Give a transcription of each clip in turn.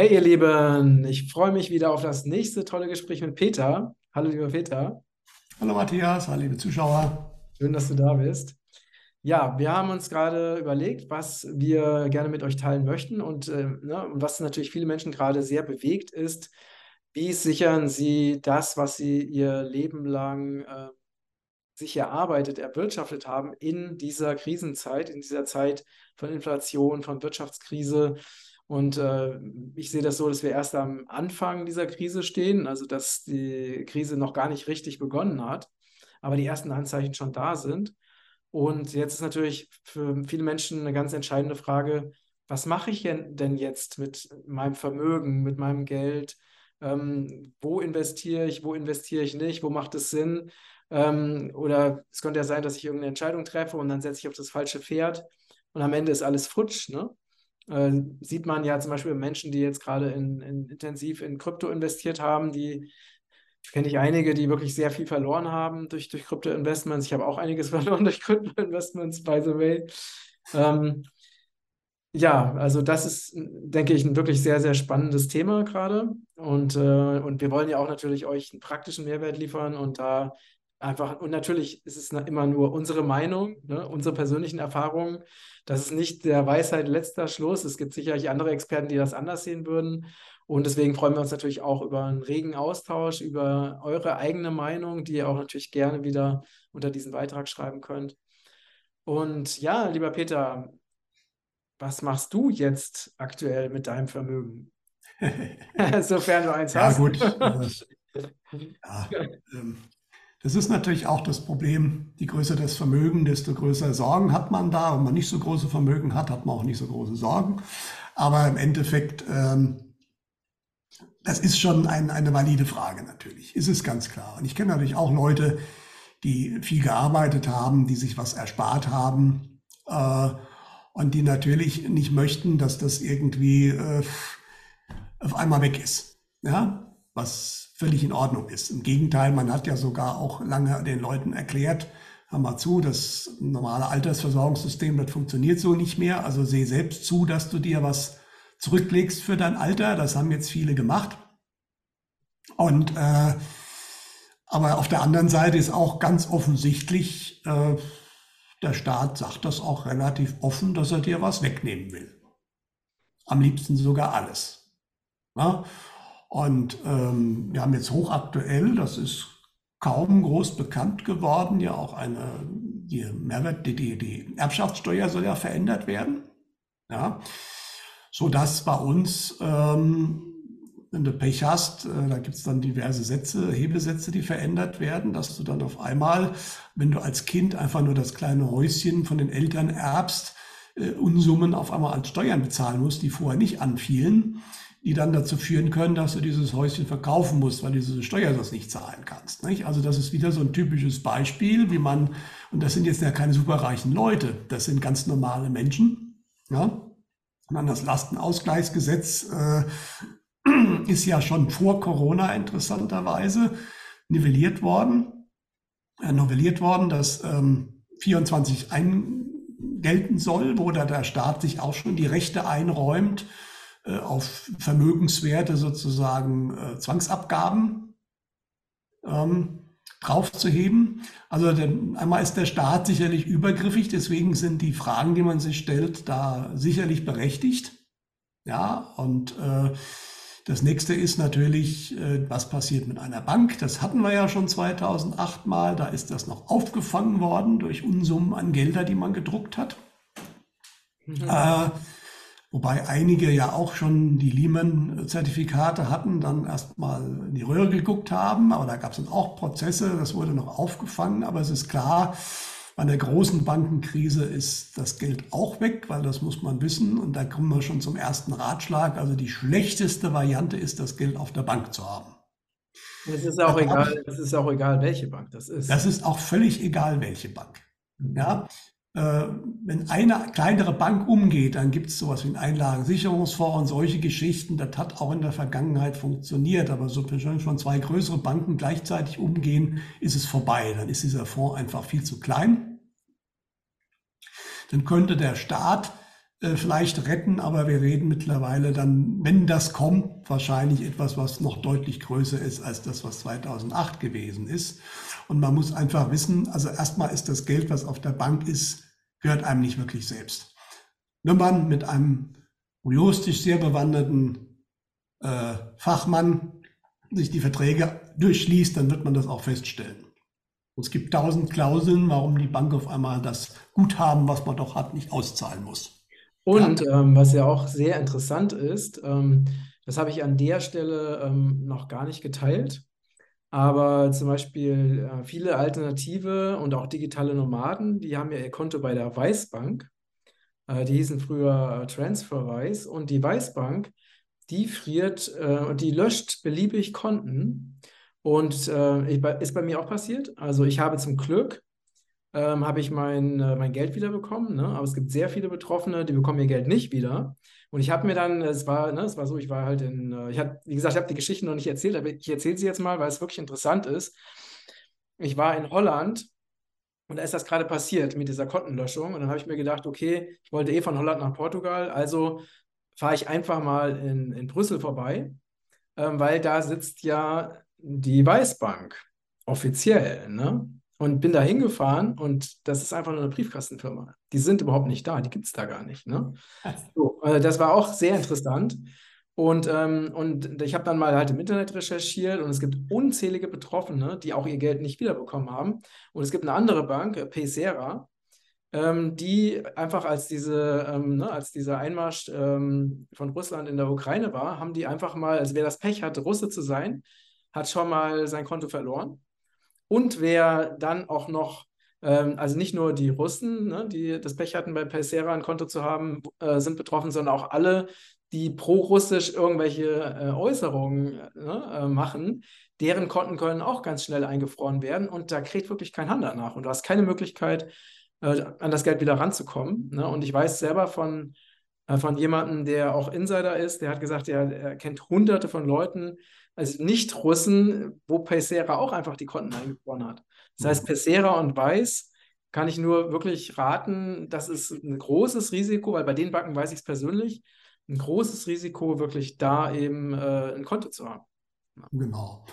Hey ihr Lieben, ich freue mich wieder auf das nächste tolle Gespräch mit Peter. Hallo lieber Peter, Hallo Matthias, hallo liebe Zuschauer. schön, dass du da bist. Ja, wir haben uns gerade überlegt, was wir gerne mit euch teilen möchten und, äh, ne, was natürlich viele Menschen gerade sehr bewegt ist, wie sichern sie das, was sie ihr Leben lang äh, sich erarbeitet, erwirtschaftet haben in dieser Krisenzeit, in dieser Zeit von Inflation, von Wirtschaftskrise. Und äh, ich sehe das so, dass wir erst am Anfang dieser Krise stehen, also dass die Krise noch gar nicht richtig begonnen hat, aber die ersten Anzeichen schon da sind. Und jetzt ist natürlich für viele Menschen eine ganz entscheidende Frage, was mache ich denn jetzt mit meinem Vermögen, mit meinem Geld? Ähm, wo investiere ich, wo investiere ich nicht, wo macht es Sinn? Ähm, oder es könnte ja sein, dass ich irgendeine Entscheidung treffe und dann setze ich auf das falsche Pferd und am Ende ist alles futsch, ne? Äh, sieht man ja zum Beispiel Menschen, die jetzt gerade in, in, intensiv in Krypto investiert haben, die kenne ich einige, die wirklich sehr viel verloren haben durch, durch Krypto-Investments. Ich habe auch einiges verloren durch Krypto-Investments, by the way. Ähm, ja, also das ist, denke ich, ein wirklich sehr, sehr spannendes Thema gerade. Und, äh, und wir wollen ja auch natürlich euch einen praktischen Mehrwert liefern und da einfach, und natürlich ist es immer nur unsere Meinung, ne, unsere persönlichen Erfahrungen. Das ist nicht der Weisheit letzter Schluss. Es gibt sicherlich andere Experten, die das anders sehen würden. Und deswegen freuen wir uns natürlich auch über einen regen Austausch, über eure eigene Meinung, die ihr auch natürlich gerne wieder unter diesen Beitrag schreiben könnt. Und ja, lieber Peter, was machst du jetzt aktuell mit deinem Vermögen? Sofern du eins Ja hast. gut, äh, ja, ähm, das ist natürlich auch das Problem. Je größer das Vermögen, desto größere Sorgen hat man da. Wenn man nicht so große Vermögen hat, hat man auch nicht so große Sorgen. Aber im Endeffekt, ähm, das ist schon ein, eine valide Frage natürlich, ist es ganz klar. Und ich kenne natürlich auch Leute, die viel gearbeitet haben, die sich was erspart haben äh, und die natürlich nicht möchten, dass das irgendwie äh, auf einmal weg ist. Ja, was völlig in Ordnung ist. Im Gegenteil, man hat ja sogar auch lange den Leuten erklärt, hör mal zu, das normale Altersversorgungssystem, das funktioniert so nicht mehr. Also seh selbst zu, dass du dir was zurücklegst für dein Alter. Das haben jetzt viele gemacht. Und äh, aber auf der anderen Seite ist auch ganz offensichtlich, äh, der Staat sagt das auch relativ offen, dass er dir was wegnehmen will. Am liebsten sogar alles. Ja? Und ähm, wir haben jetzt hochaktuell, das ist kaum groß bekannt geworden, ja auch eine, die Mehrwert, die, die, die Erbschaftssteuer soll ja verändert werden. Ja, so dass bei uns, ähm, wenn du Pech hast, äh, da gibt es dann diverse Sätze, Hebelsätze, die verändert werden, dass du dann auf einmal, wenn du als Kind einfach nur das kleine Häuschen von den Eltern erbst, äh, Unsummen auf einmal als Steuern bezahlen musst, die vorher nicht anfielen, die dann dazu führen können, dass du dieses Häuschen verkaufen musst, weil du diese Steuersatz nicht zahlen kannst. Nicht? Also das ist wieder so ein typisches Beispiel, wie man, und das sind jetzt ja keine superreichen Leute, das sind ganz normale Menschen. Ja? Und dann das Lastenausgleichsgesetz äh, ist ja schon vor Corona interessanterweise nivelliert worden, äh, novelliert worden, dass ähm, 24 ein gelten soll, wo da der Staat sich auch schon die Rechte einräumt, auf Vermögenswerte sozusagen äh, Zwangsabgaben ähm, draufzuheben. Also denn einmal ist der Staat sicherlich übergriffig, deswegen sind die Fragen, die man sich stellt, da sicherlich berechtigt. Ja, und äh, das nächste ist natürlich, äh, was passiert mit einer Bank? Das hatten wir ja schon 2008 mal. Da ist das noch aufgefangen worden durch Unsummen an Gelder, die man gedruckt hat. Mhm. Äh, wobei einige ja auch schon die Lehman-Zertifikate hatten, dann erstmal in die Röhre geguckt haben. Aber da gab es dann auch Prozesse, das wurde noch aufgefangen. Aber es ist klar, bei der großen Bankenkrise ist das Geld auch weg, weil das muss man wissen. Und da kommen wir schon zum ersten Ratschlag. Also die schlechteste Variante ist, das Geld auf der Bank zu haben. Es ist auch egal, es ist auch egal, welche Bank das ist. Das ist auch völlig egal, welche Bank. Ja, wenn eine kleinere Bank umgeht, dann gibt es sowas wie einen Einlagensicherungsfonds und solche Geschichten. Das hat auch in der Vergangenheit funktioniert. Aber so schon zwei größere Banken gleichzeitig umgehen, ist es vorbei. Dann ist dieser Fonds einfach viel zu klein dann könnte der Staat äh, vielleicht retten, aber wir reden mittlerweile dann, wenn das kommt, wahrscheinlich etwas, was noch deutlich größer ist als das, was 2008 gewesen ist. Und man muss einfach wissen, also erstmal ist das Geld, was auf der Bank ist, gehört einem nicht wirklich selbst. Wenn man mit einem juristisch sehr bewanderten äh, Fachmann sich die Verträge durchliest, dann wird man das auch feststellen. Und es gibt tausend Klauseln, warum die Bank auf einmal das Guthaben, was man doch hat, nicht auszahlen muss. Und. Ähm, was ja auch sehr interessant ist, ähm, das habe ich an der Stelle ähm, noch gar nicht geteilt, aber zum Beispiel äh, viele Alternative und auch digitale Nomaden, die haben ja ihr Konto bei der Weißbank. Äh, die hießen früher äh, Transferwise und die Weißbank, die friert äh, und die löscht beliebig Konten. Und äh, ist bei mir auch passiert. Also ich habe zum Glück ähm, habe ich mein, äh, mein Geld wiederbekommen. Ne? Aber es gibt sehr viele Betroffene, die bekommen ihr Geld nicht wieder. Und ich habe mir dann, es war, ne, es war so, ich war halt in, äh, ich habe, wie gesagt, ich habe die Geschichte noch nicht erzählt, aber ich erzähle sie jetzt mal, weil es wirklich interessant ist. Ich war in Holland und da ist das gerade passiert mit dieser Kontenlöschung. Und dann habe ich mir gedacht, okay, ich wollte eh von Holland nach Portugal, also fahre ich einfach mal in, in Brüssel vorbei, ähm, weil da sitzt ja die Weißbank offiziell. Ne? Und bin da hingefahren und das ist einfach nur eine Briefkastenfirma. Die sind überhaupt nicht da, die gibt es da gar nicht. Ne? So, äh, das war auch sehr interessant. Und, ähm, und ich habe dann mal halt im Internet recherchiert und es gibt unzählige Betroffene, die auch ihr Geld nicht wiederbekommen haben. Und es gibt eine andere Bank, äh, Paysera, ähm, die einfach als diese, ähm, ne, als dieser Einmarsch ähm, von Russland in der Ukraine war, haben die einfach mal, also wer das Pech hatte, Russe zu sein, hat schon mal sein Konto verloren. Und wer dann auch noch, ähm, also nicht nur die Russen, ne, die das Pech hatten, bei Persera ein Konto zu haben, äh, sind betroffen, sondern auch alle, die pro-russisch irgendwelche äh, Äußerungen ne, äh, machen, deren Konten können auch ganz schnell eingefroren werden und da kriegt wirklich kein Hand danach und du hast keine Möglichkeit, äh, an das Geld wieder ranzukommen. Ne? Und ich weiß selber von, äh, von jemandem, der auch Insider ist, der hat gesagt, er, er kennt hunderte von Leuten, also Nicht-Russen, wo Pacera auch einfach die Konten eingefroren hat. Das heißt, mhm. Pacera und Weiß kann ich nur wirklich raten, das ist ein großes Risiko, weil bei den Banken weiß ich es persönlich, ein großes Risiko, wirklich da eben äh, ein Konto zu haben. Genau.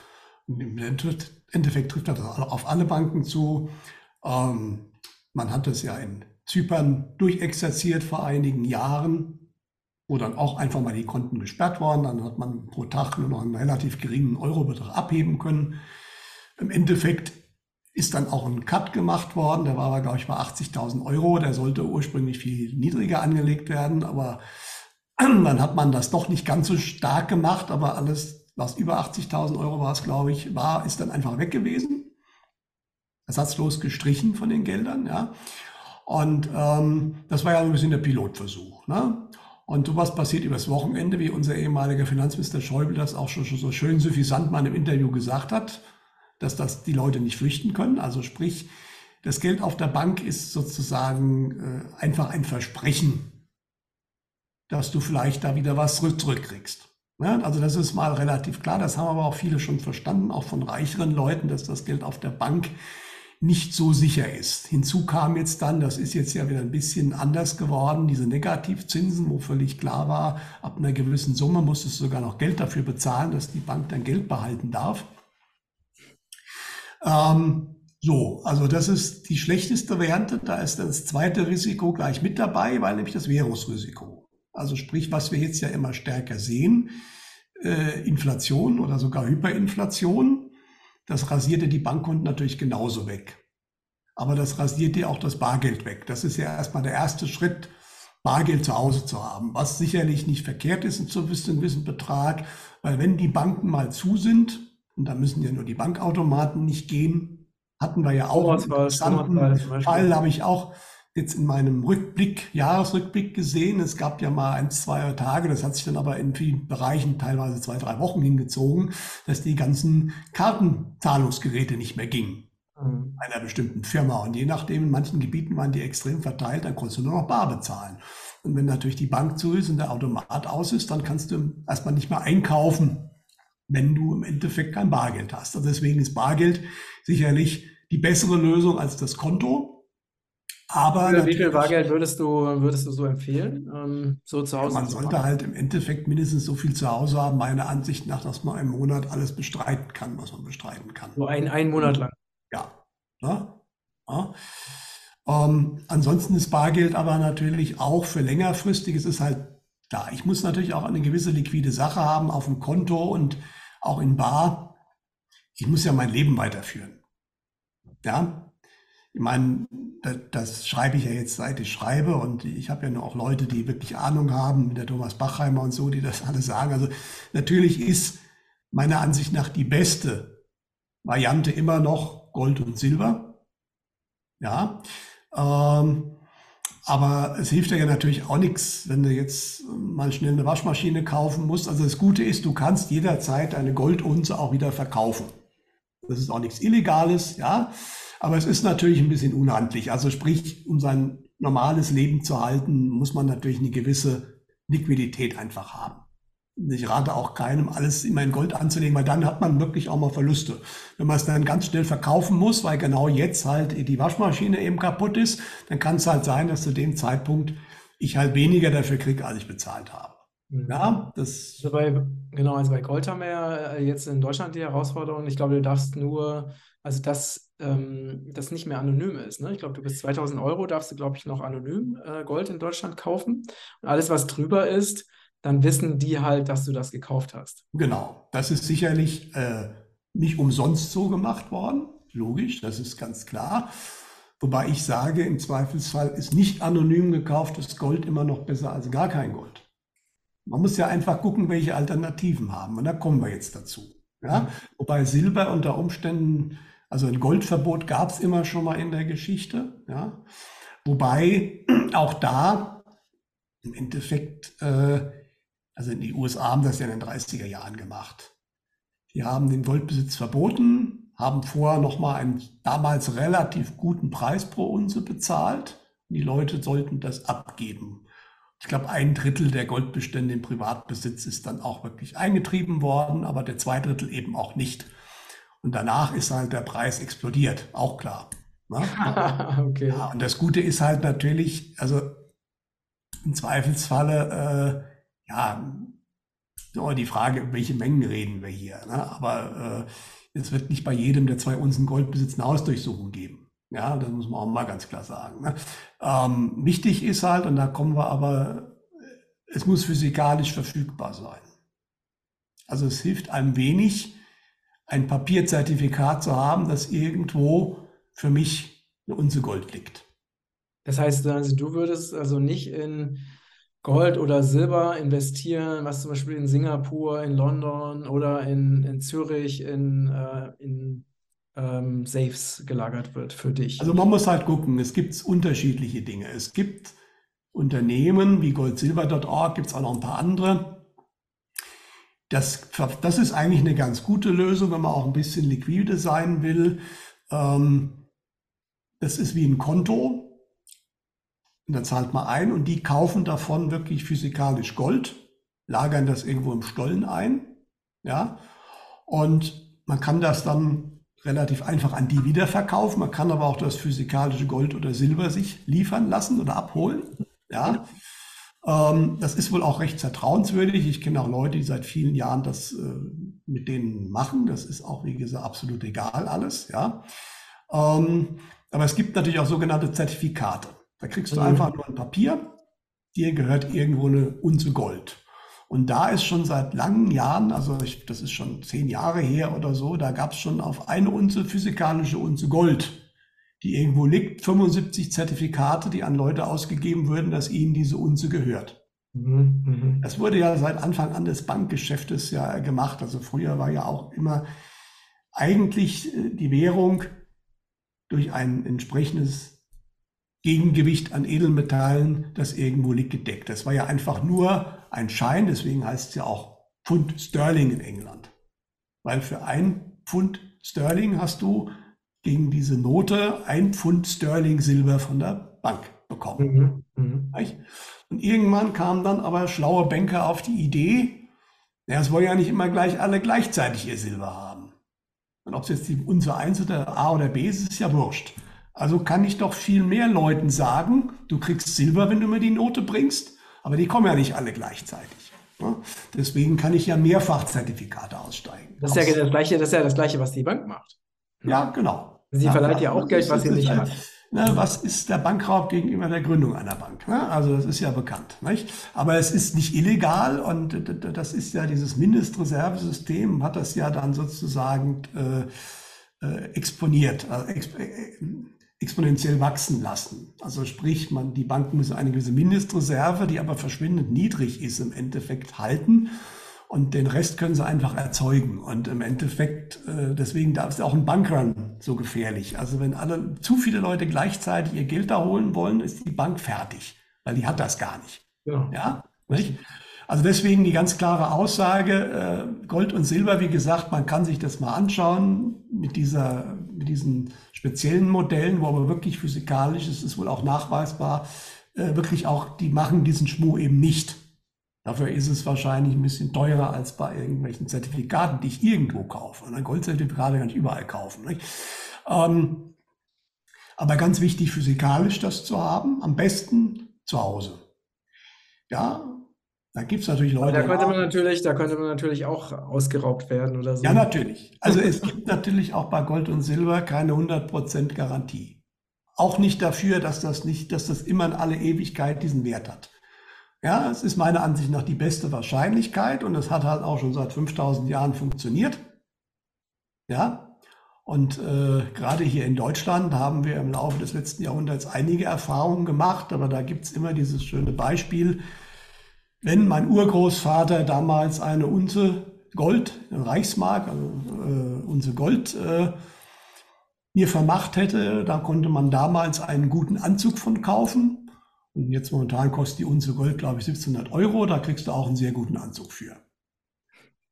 Im Endeffekt trifft das auf alle Banken zu. Ähm, man hat das ja in Zypern durchexerziert vor einigen Jahren wo dann auch einfach mal die Konten gesperrt waren. Dann hat man pro Tag nur noch einen relativ geringen Eurobetrag abheben können. Im Endeffekt ist dann auch ein Cut gemacht worden. Der war aber, glaube ich, bei 80.000 Euro. Der sollte ursprünglich viel niedriger angelegt werden, aber dann hat man das doch nicht ganz so stark gemacht. Aber alles, was über 80.000 Euro war glaube ich, war, ist dann einfach weg gewesen. Ersatzlos gestrichen von den Geldern, ja. Und ähm, das war ja ein bisschen der Pilotversuch. Ne? Und sowas passiert übers Wochenende, wie unser ehemaliger Finanzminister Schäuble das auch schon, so schön suffisant mal im Interview gesagt hat, dass das die Leute nicht flüchten können. Also sprich, das Geld auf der Bank ist sozusagen äh, einfach ein Versprechen, dass du vielleicht da wieder was zurückkriegst. Ja, also das ist mal relativ klar. Das haben aber auch viele schon verstanden, auch von reicheren Leuten, dass das Geld auf der Bank nicht so sicher ist. Hinzu kam jetzt dann, das ist jetzt ja wieder ein bisschen anders geworden, diese Negativzinsen, wo völlig klar war, ab einer gewissen Summe musstest du sogar noch Geld dafür bezahlen, dass die Bank dein Geld behalten darf. Ähm, so, also das ist die schlechteste Variante. Da ist das zweite Risiko gleich mit dabei, weil nämlich das Währungsrisiko. Also sprich, was wir jetzt ja immer stärker sehen, äh, Inflation oder sogar Hyperinflation das rasiert dir die Bankkonten natürlich genauso weg. Aber das rasiert dir auch das Bargeld weg. Das ist ja erstmal der erste Schritt, Bargeld zu Hause zu haben, was sicherlich nicht verkehrt ist zu einem gewissen Betrag, weil wenn die Banken mal zu sind, und da müssen ja nur die Bankautomaten nicht gehen, hatten wir ja auch einen interessanten Fall, habe ich auch jetzt in meinem Rückblick, Jahresrückblick gesehen. Es gab ja mal ein, zwei Tage, das hat sich dann aber in vielen Bereichen teilweise zwei, drei Wochen hingezogen, dass die ganzen Kartenzahlungsgeräte nicht mehr gingen. Mhm. Einer bestimmten Firma. Und je nachdem, in manchen Gebieten waren die extrem verteilt, dann konntest du nur noch bar bezahlen. Und wenn natürlich die Bank zu ist und der Automat aus ist, dann kannst du erstmal nicht mehr einkaufen, wenn du im Endeffekt kein Bargeld hast. Also deswegen ist Bargeld sicherlich die bessere Lösung als das Konto. Aber wie viel Bargeld würdest du, würdest du so empfehlen, ähm, so zu Hause? Man sollte halt im Endeffekt mindestens so viel zu Hause haben, meiner Ansicht nach, dass man im Monat alles bestreiten kann, was man bestreiten kann. So ein, ein Monat lang. Ja. ja. ja. Ähm, ansonsten ist Bargeld aber natürlich auch für längerfristig. Es ist halt da. Ich muss natürlich auch eine gewisse liquide Sache haben auf dem Konto und auch in Bar. Ich muss ja mein Leben weiterführen. Ja, ich meine, das, schreibe ich ja jetzt, seit ich schreibe. Und ich habe ja nur auch Leute, die wirklich Ahnung haben, der Thomas Bachheimer und so, die das alles sagen. Also natürlich ist meiner Ansicht nach die beste Variante immer noch Gold und Silber. Ja. Ähm, aber es hilft ja natürlich auch nichts, wenn du jetzt mal schnell eine Waschmaschine kaufen musst. Also das Gute ist, du kannst jederzeit eine Goldunze auch wieder verkaufen. Das ist auch nichts Illegales, ja. Aber es ist natürlich ein bisschen unhandlich. Also sprich, um sein normales Leben zu halten, muss man natürlich eine gewisse Liquidität einfach haben. Ich rate auch keinem, alles immer in Gold anzulegen, weil dann hat man wirklich auch mal Verluste. Wenn man es dann ganz schnell verkaufen muss, weil genau jetzt halt die Waschmaschine eben kaputt ist, dann kann es halt sein, dass zu dem Zeitpunkt ich halt weniger dafür kriege, als ich bezahlt habe. Mhm. Ja, das. Also bei, genau, also bei Gold haben wir ja äh, jetzt in Deutschland die Herausforderung. Ich glaube, du darfst nur, also dass ähm, das nicht mehr anonym ist. Ne? Ich glaube, du bis 2000 Euro darfst du, glaube ich, noch anonym äh, Gold in Deutschland kaufen. Und alles, was drüber ist, dann wissen die halt, dass du das gekauft hast. Genau, das ist sicherlich äh, nicht umsonst so gemacht worden. Logisch, das ist ganz klar. Wobei ich sage, im Zweifelsfall ist nicht anonym gekauftes Gold immer noch besser als gar kein Gold. Man muss ja einfach gucken, welche Alternativen haben. Und da kommen wir jetzt dazu. Ja? Wobei Silber unter Umständen, also ein Goldverbot gab es immer schon mal in der Geschichte. Ja? Wobei auch da im Endeffekt, äh, also in die USA haben das ja in den 30er Jahren gemacht. Die haben den Goldbesitz verboten, haben vorher nochmal einen damals relativ guten Preis pro Unze bezahlt. Die Leute sollten das abgeben. Ich glaube, ein Drittel der Goldbestände im Privatbesitz ist dann auch wirklich eingetrieben worden, aber der zwei Drittel eben auch nicht. Und danach ist halt der Preis explodiert, auch klar. Ne? okay. Ja, und das Gute ist halt natürlich, also im Zweifelsfalle, äh, ja, so die Frage, welche Mengen reden wir hier. Ne? Aber äh, es wird nicht bei jedem, der zwei Unzen Gold besitzt, eine Hausdurchsuchung geben. Ja, das muss man auch mal ganz klar sagen. Ne? Ähm, wichtig ist halt, und da kommen wir aber, es muss physikalisch verfügbar sein. Also es hilft einem wenig, ein Papierzertifikat zu haben, das irgendwo für mich eine Unze Gold liegt. Das heißt, also du würdest also nicht in Gold oder Silber investieren, was zum Beispiel in Singapur, in London oder in, in Zürich, in, äh, in ähm, Safes gelagert wird für dich? Also man muss halt gucken, es gibt unterschiedliche Dinge. Es gibt Unternehmen wie goldsilber.org, gibt es auch noch ein paar andere. Das, das ist eigentlich eine ganz gute Lösung, wenn man auch ein bisschen liquide sein will. Ähm, das ist wie ein Konto. Und da zahlt man ein und die kaufen davon wirklich physikalisch Gold, lagern das irgendwo im Stollen ein. Ja, und man kann das dann relativ einfach an die wiederverkaufen. Man kann aber auch das physikalische Gold oder Silber sich liefern lassen oder abholen. Ja. Ähm, das ist wohl auch recht vertrauenswürdig. Ich kenne auch Leute, die seit vielen Jahren das äh, mit denen machen. Das ist auch, wie gesagt, absolut egal alles. Ja. Ähm, aber es gibt natürlich auch sogenannte Zertifikate. Da kriegst du mhm. einfach nur ein Papier. Dir gehört irgendwo eine Unze Gold. Und da ist schon seit langen Jahren, also ich, das ist schon zehn Jahre her oder so, da gab es schon auf eine Unze physikalische Unze Gold, die irgendwo liegt, 75 Zertifikate, die an Leute ausgegeben würden, dass ihnen diese Unze gehört. Mhm, mhm. Das wurde ja seit Anfang an des Bankgeschäftes ja gemacht. Also früher war ja auch immer eigentlich äh, die Währung durch ein entsprechendes Gegengewicht an Edelmetallen, das irgendwo liegt, gedeckt. Das war ja einfach nur ein Schein, deswegen heißt es ja auch Pfund Sterling in England. Weil für ein Pfund Sterling hast du gegen diese Note ein Pfund Sterling Silber von der Bank bekommen. Mhm. Mhm. Und irgendwann kamen dann aber schlaue Banker auf die Idee, ja, es wollen ja nicht immer gleich alle gleichzeitig ihr Silber haben. Und ob es jetzt die unser 1 oder A oder B ist, ist ja wurscht. Also kann ich doch viel mehr Leuten sagen, du kriegst Silber, wenn du mir die Note bringst, aber die kommen ja nicht alle gleichzeitig. Deswegen kann ich ja Mehrfachzertifikate aussteigen. Das ist ja das Gleiche, das ist ja das Gleiche, was die Bank macht. Ja, genau. Sie verleiht ja auch Geld, was sie nicht hat. Ne, was ist der Bankraub gegenüber der Gründung einer Bank? Ne? Also das ist ja bekannt. Nicht? Aber es ist nicht illegal und das ist ja dieses Mindestreservesystem, hat das ja dann sozusagen äh, äh, exponiert, also exp äh, exponentiell wachsen lassen. Also sprich, man, die Banken müssen eine gewisse Mindestreserve, die aber verschwindend niedrig ist, im Endeffekt halten und den Rest können sie einfach erzeugen. Und im Endeffekt, äh, deswegen darf es auch ein Bankrun so gefährlich. Also wenn alle zu viele Leute gleichzeitig ihr Geld da holen wollen, ist die Bank fertig, weil die hat das gar nicht. Ja, ja nicht? Also deswegen die ganz klare Aussage, äh, Gold und Silber, wie gesagt, man kann sich das mal anschauen mit, dieser, mit diesen speziellen Modellen, wo aber wirklich physikalisch, es ist wohl auch nachweisbar, äh, wirklich auch, die machen diesen Schmuh eben nicht. Dafür ist es wahrscheinlich ein bisschen teurer als bei irgendwelchen Zertifikaten, die ich irgendwo kaufe. Und ein Goldzertifikate kann ich überall kaufen. Ähm, aber ganz wichtig, physikalisch das zu haben, am besten zu Hause. Ja, da gibt es natürlich Leute. Aber da könnte man natürlich, da könnte man natürlich auch ausgeraubt werden oder so. Ja, natürlich. Also es gibt natürlich auch bei Gold und Silber keine 100% Garantie. Auch nicht dafür, dass das nicht, dass das immer in alle Ewigkeit diesen Wert hat. Ja, es ist meiner Ansicht nach die beste Wahrscheinlichkeit und es hat halt auch schon seit 5000 Jahren funktioniert. Ja, und äh, gerade hier in Deutschland haben wir im Laufe des letzten Jahrhunderts einige Erfahrungen gemacht, aber da gibt es immer dieses schöne Beispiel, wenn mein Urgroßvater damals eine Unze Gold, Reichsmark, also äh, Unze Gold, äh, mir vermacht hätte, da konnte man damals einen guten Anzug von kaufen. Und jetzt momentan kostet die Unze Gold, glaube ich, 1700 Euro. Da kriegst du auch einen sehr guten Anzug für.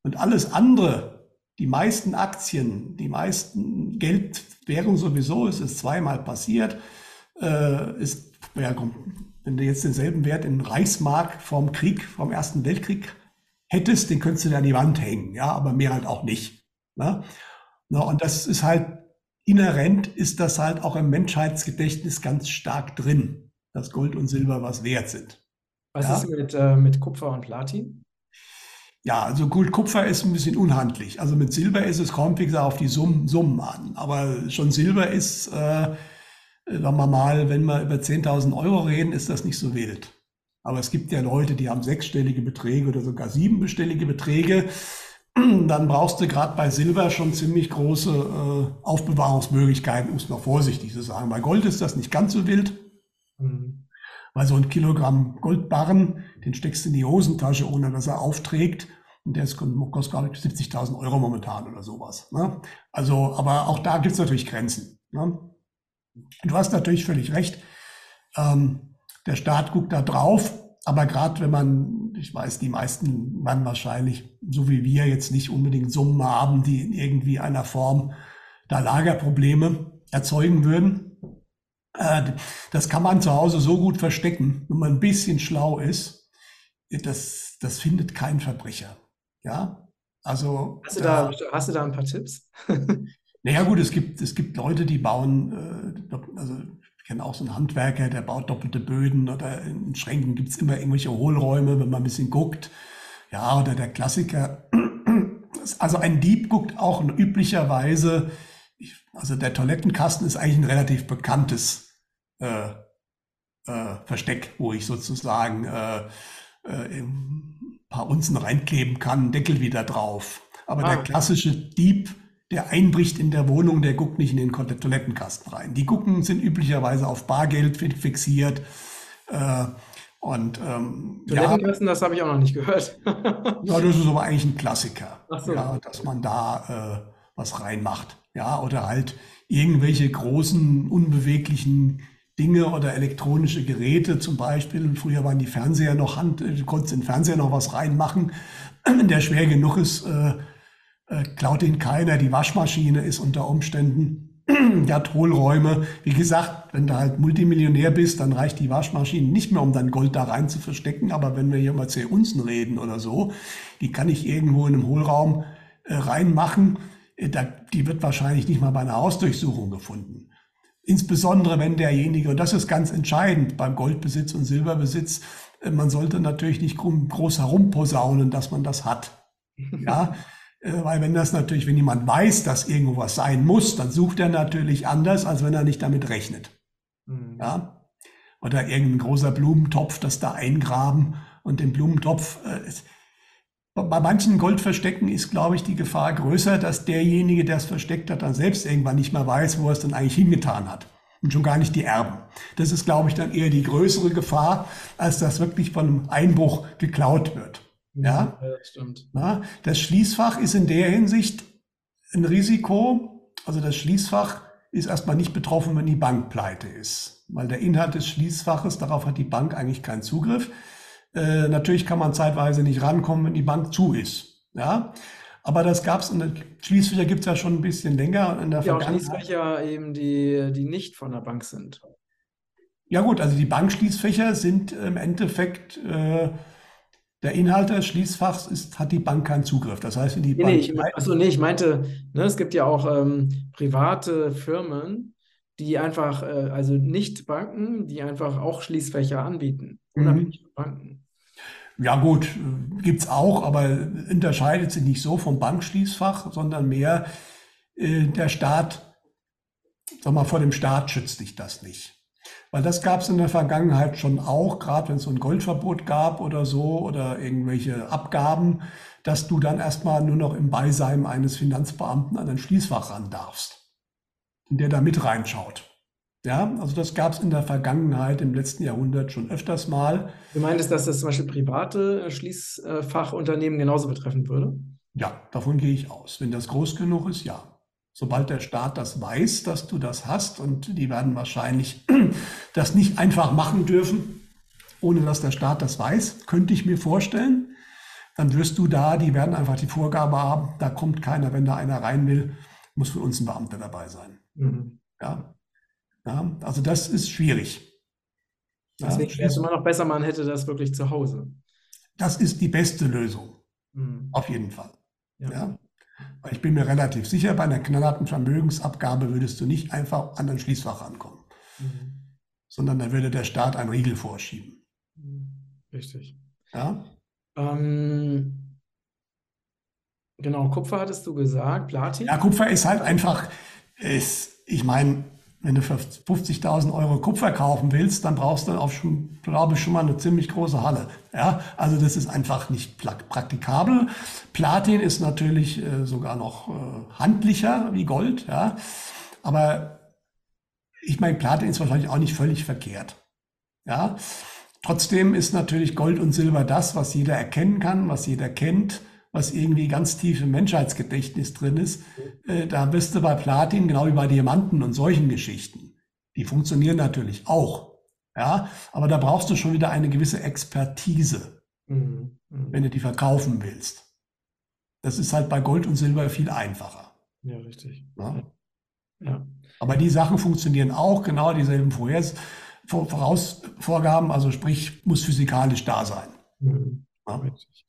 Und alles andere, die meisten Aktien, die meisten Geldwährung sowieso, es ist zweimal passiert, äh, ist, ja, komm, wenn du jetzt denselben Wert in Reichsmark vom Krieg, vom Ersten Weltkrieg hättest, den könntest du da an die Wand hängen, ja, aber mehr halt auch nicht. Ne? Na, und das ist halt inhärent, ist das halt auch im Menschheitsgedächtnis ganz stark drin dass Gold und Silber was wert sind. Was ja? ist mit, äh, mit Kupfer und Platin? Ja, also Gold, Kupfer ist ein bisschen unhandlich. Also mit Silber ist es, kommt wie gesagt auf die Summen, Summen an. Aber schon Silber ist, äh, sagen wir mal, wenn wir über 10.000 Euro reden, ist das nicht so wild. Aber es gibt ja Leute, die haben sechsstellige Beträge oder sogar siebenstellige Beträge. Dann brauchst du gerade bei Silber schon ziemlich große äh, Aufbewahrungsmöglichkeiten, um es noch vorsichtig zu sagen. Bei Gold ist das nicht ganz so wild. Weil so ein Kilogramm Goldbarren, den steckst du in die Hosentasche, ohne dass er aufträgt. Und der kostet gar nicht 70.000 Euro momentan oder sowas. Ne? Also, aber auch da gibt es natürlich Grenzen. Ne? Du hast natürlich völlig recht. Ähm, der Staat guckt da drauf, aber gerade wenn man, ich weiß, die meisten werden wahrscheinlich, so wie wir, jetzt nicht unbedingt Summen haben, die in irgendwie einer Form da Lagerprobleme erzeugen würden. Äh, das kann man zu Hause so gut verstecken, wenn man ein bisschen schlau ist. Das, das findet kein Verbrecher. Ja, also. Hast du da, hast du da ein paar Tipps? naja, gut, es gibt, es gibt Leute, die bauen, äh, also ich kenne auch so einen Handwerker, der baut doppelte Böden oder in Schränken gibt es immer irgendwelche Hohlräume, wenn man ein bisschen guckt. Ja, oder der Klassiker. Also ein Dieb guckt auch üblicherweise, also der Toilettenkasten ist eigentlich ein relativ bekanntes äh, äh, Versteck, wo ich sozusagen äh, äh, ein paar Unzen reinkleben kann, Deckel wieder drauf. Aber ah. der klassische Dieb, der einbricht in der Wohnung, der guckt nicht in den Toilettenkasten rein. Die gucken sind üblicherweise auf Bargeld fixiert. Äh, und ähm, Toilettenkasten, ja, das habe ich auch noch nicht gehört. ja, das ist aber eigentlich ein Klassiker, so. ja, dass man da äh, was reinmacht. Ja, oder halt irgendwelche großen, unbeweglichen Dinge oder elektronische Geräte zum Beispiel. Früher waren die Fernseher noch Hand, du konntest in den Fernseher noch was reinmachen. Der schwer genug ist, äh, äh, klaut ihn keiner. Die Waschmaschine ist unter Umständen, hat Hohlräume. Wie gesagt, wenn du halt Multimillionär bist, dann reicht die Waschmaschine nicht mehr, um dein Gold da rein zu verstecken. Aber wenn wir hier mal 10 Unzen reden oder so, die kann ich irgendwo in einem Hohlraum äh, reinmachen. Äh, da, die wird wahrscheinlich nicht mal bei einer Hausdurchsuchung gefunden. Insbesondere wenn derjenige, und das ist ganz entscheidend beim Goldbesitz und Silberbesitz, äh, man sollte natürlich nicht groß herumposaunen, dass man das hat. Ja, äh, weil wenn das natürlich, wenn jemand weiß, dass irgendwo was sein muss, dann sucht er natürlich anders, als wenn er nicht damit rechnet. Mhm. Ja, oder irgendein großer Blumentopf, das da eingraben und den Blumentopf. Bei manchen Goldverstecken ist, glaube ich, die Gefahr größer, dass derjenige, der es versteckt hat, dann selbst irgendwann nicht mehr weiß, wo er es dann eigentlich hingetan hat. Und schon gar nicht die Erben. Das ist, glaube ich, dann eher die größere Gefahr, als dass wirklich von einem Einbruch geklaut wird. Ja, ja das stimmt. Ja, das Schließfach ist in der Hinsicht ein Risiko. Also das Schließfach ist erstmal nicht betroffen, wenn die Bank pleite ist. Weil der Inhalt des Schließfaches, darauf hat die Bank eigentlich keinen Zugriff. Äh, natürlich kann man zeitweise nicht rankommen, wenn die Bank zu ist. Ja, aber das gab es, und Schließfächer gibt es ja schon ein bisschen länger in der ja, Vergangenheit. Schließfächer eben, die, die nicht von der Bank sind. Ja gut, also die Bankschließfächer sind im Endeffekt, äh, der Inhalt des Schließfachs ist, hat die Bank keinen Zugriff. Das heißt, wenn die nee, Bank... Nee, ich, achso, nee, ich meinte, ne, es gibt ja auch ähm, private Firmen, die einfach, äh, also nicht Banken, die einfach auch Schließfächer anbieten, unabhängig mhm. von Banken. Ja gut, gibt's auch, aber unterscheidet sich nicht so vom Bankschließfach, sondern mehr äh, der Staat, sag mal, vor dem Staat schützt dich das nicht. Weil das gab es in der Vergangenheit schon auch, gerade wenn es so ein Goldverbot gab oder so oder irgendwelche Abgaben, dass du dann erstmal nur noch im Beisein eines Finanzbeamten an ein Schließfach ran darfst, der da mit reinschaut. Ja, also das gab es in der Vergangenheit, im letzten Jahrhundert schon öfters mal. Du meintest, dass das zum Beispiel private äh, Schließfachunternehmen genauso betreffen würde? Ja, davon gehe ich aus. Wenn das groß genug ist, ja. Sobald der Staat das weiß, dass du das hast, und die werden wahrscheinlich das nicht einfach machen dürfen, ohne dass der Staat das weiß, könnte ich mir vorstellen, dann wirst du da, die werden einfach die Vorgabe haben, da kommt keiner, wenn da einer rein will, muss für uns ein Beamter dabei sein. Mhm. Ja, ja, also das ist schwierig. Deswegen wäre es immer noch besser, man hätte das wirklich zu Hause. Das ist die beste Lösung. Mhm. Auf jeden Fall. Ja. ja. Ich bin mir relativ sicher, bei einer knallharten Vermögensabgabe würdest du nicht einfach an ein Schließfach rankommen, mhm. sondern da würde der Staat einen Riegel vorschieben. Mhm. Richtig. Ja. Ähm, genau, Kupfer hattest du gesagt, Platin? Ja, Kupfer ist halt einfach, ist, ich meine, wenn du für 50.000 Euro Kupfer kaufen willst, dann brauchst du schon, glaube ich, schon mal eine ziemlich große Halle. Ja, also das ist einfach nicht praktikabel. Platin ist natürlich äh, sogar noch äh, handlicher wie Gold. Ja, aber ich meine, Platin ist wahrscheinlich auch nicht völlig verkehrt. Ja, trotzdem ist natürlich Gold und Silber das, was jeder erkennen kann, was jeder kennt was irgendwie ganz tief im Menschheitsgedächtnis drin ist, äh, da bist du bei Platin genau wie bei Diamanten und solchen Geschichten. Die funktionieren natürlich auch. Ja, aber da brauchst du schon wieder eine gewisse Expertise, mhm. Mhm. wenn du die verkaufen willst. Das ist halt bei Gold und Silber viel einfacher. Ja, richtig. Ja? ja. Aber die Sachen funktionieren auch, genau dieselben Vorher Vorausvorgaben, also sprich, muss physikalisch da sein. Mhm. Ja? Richtig.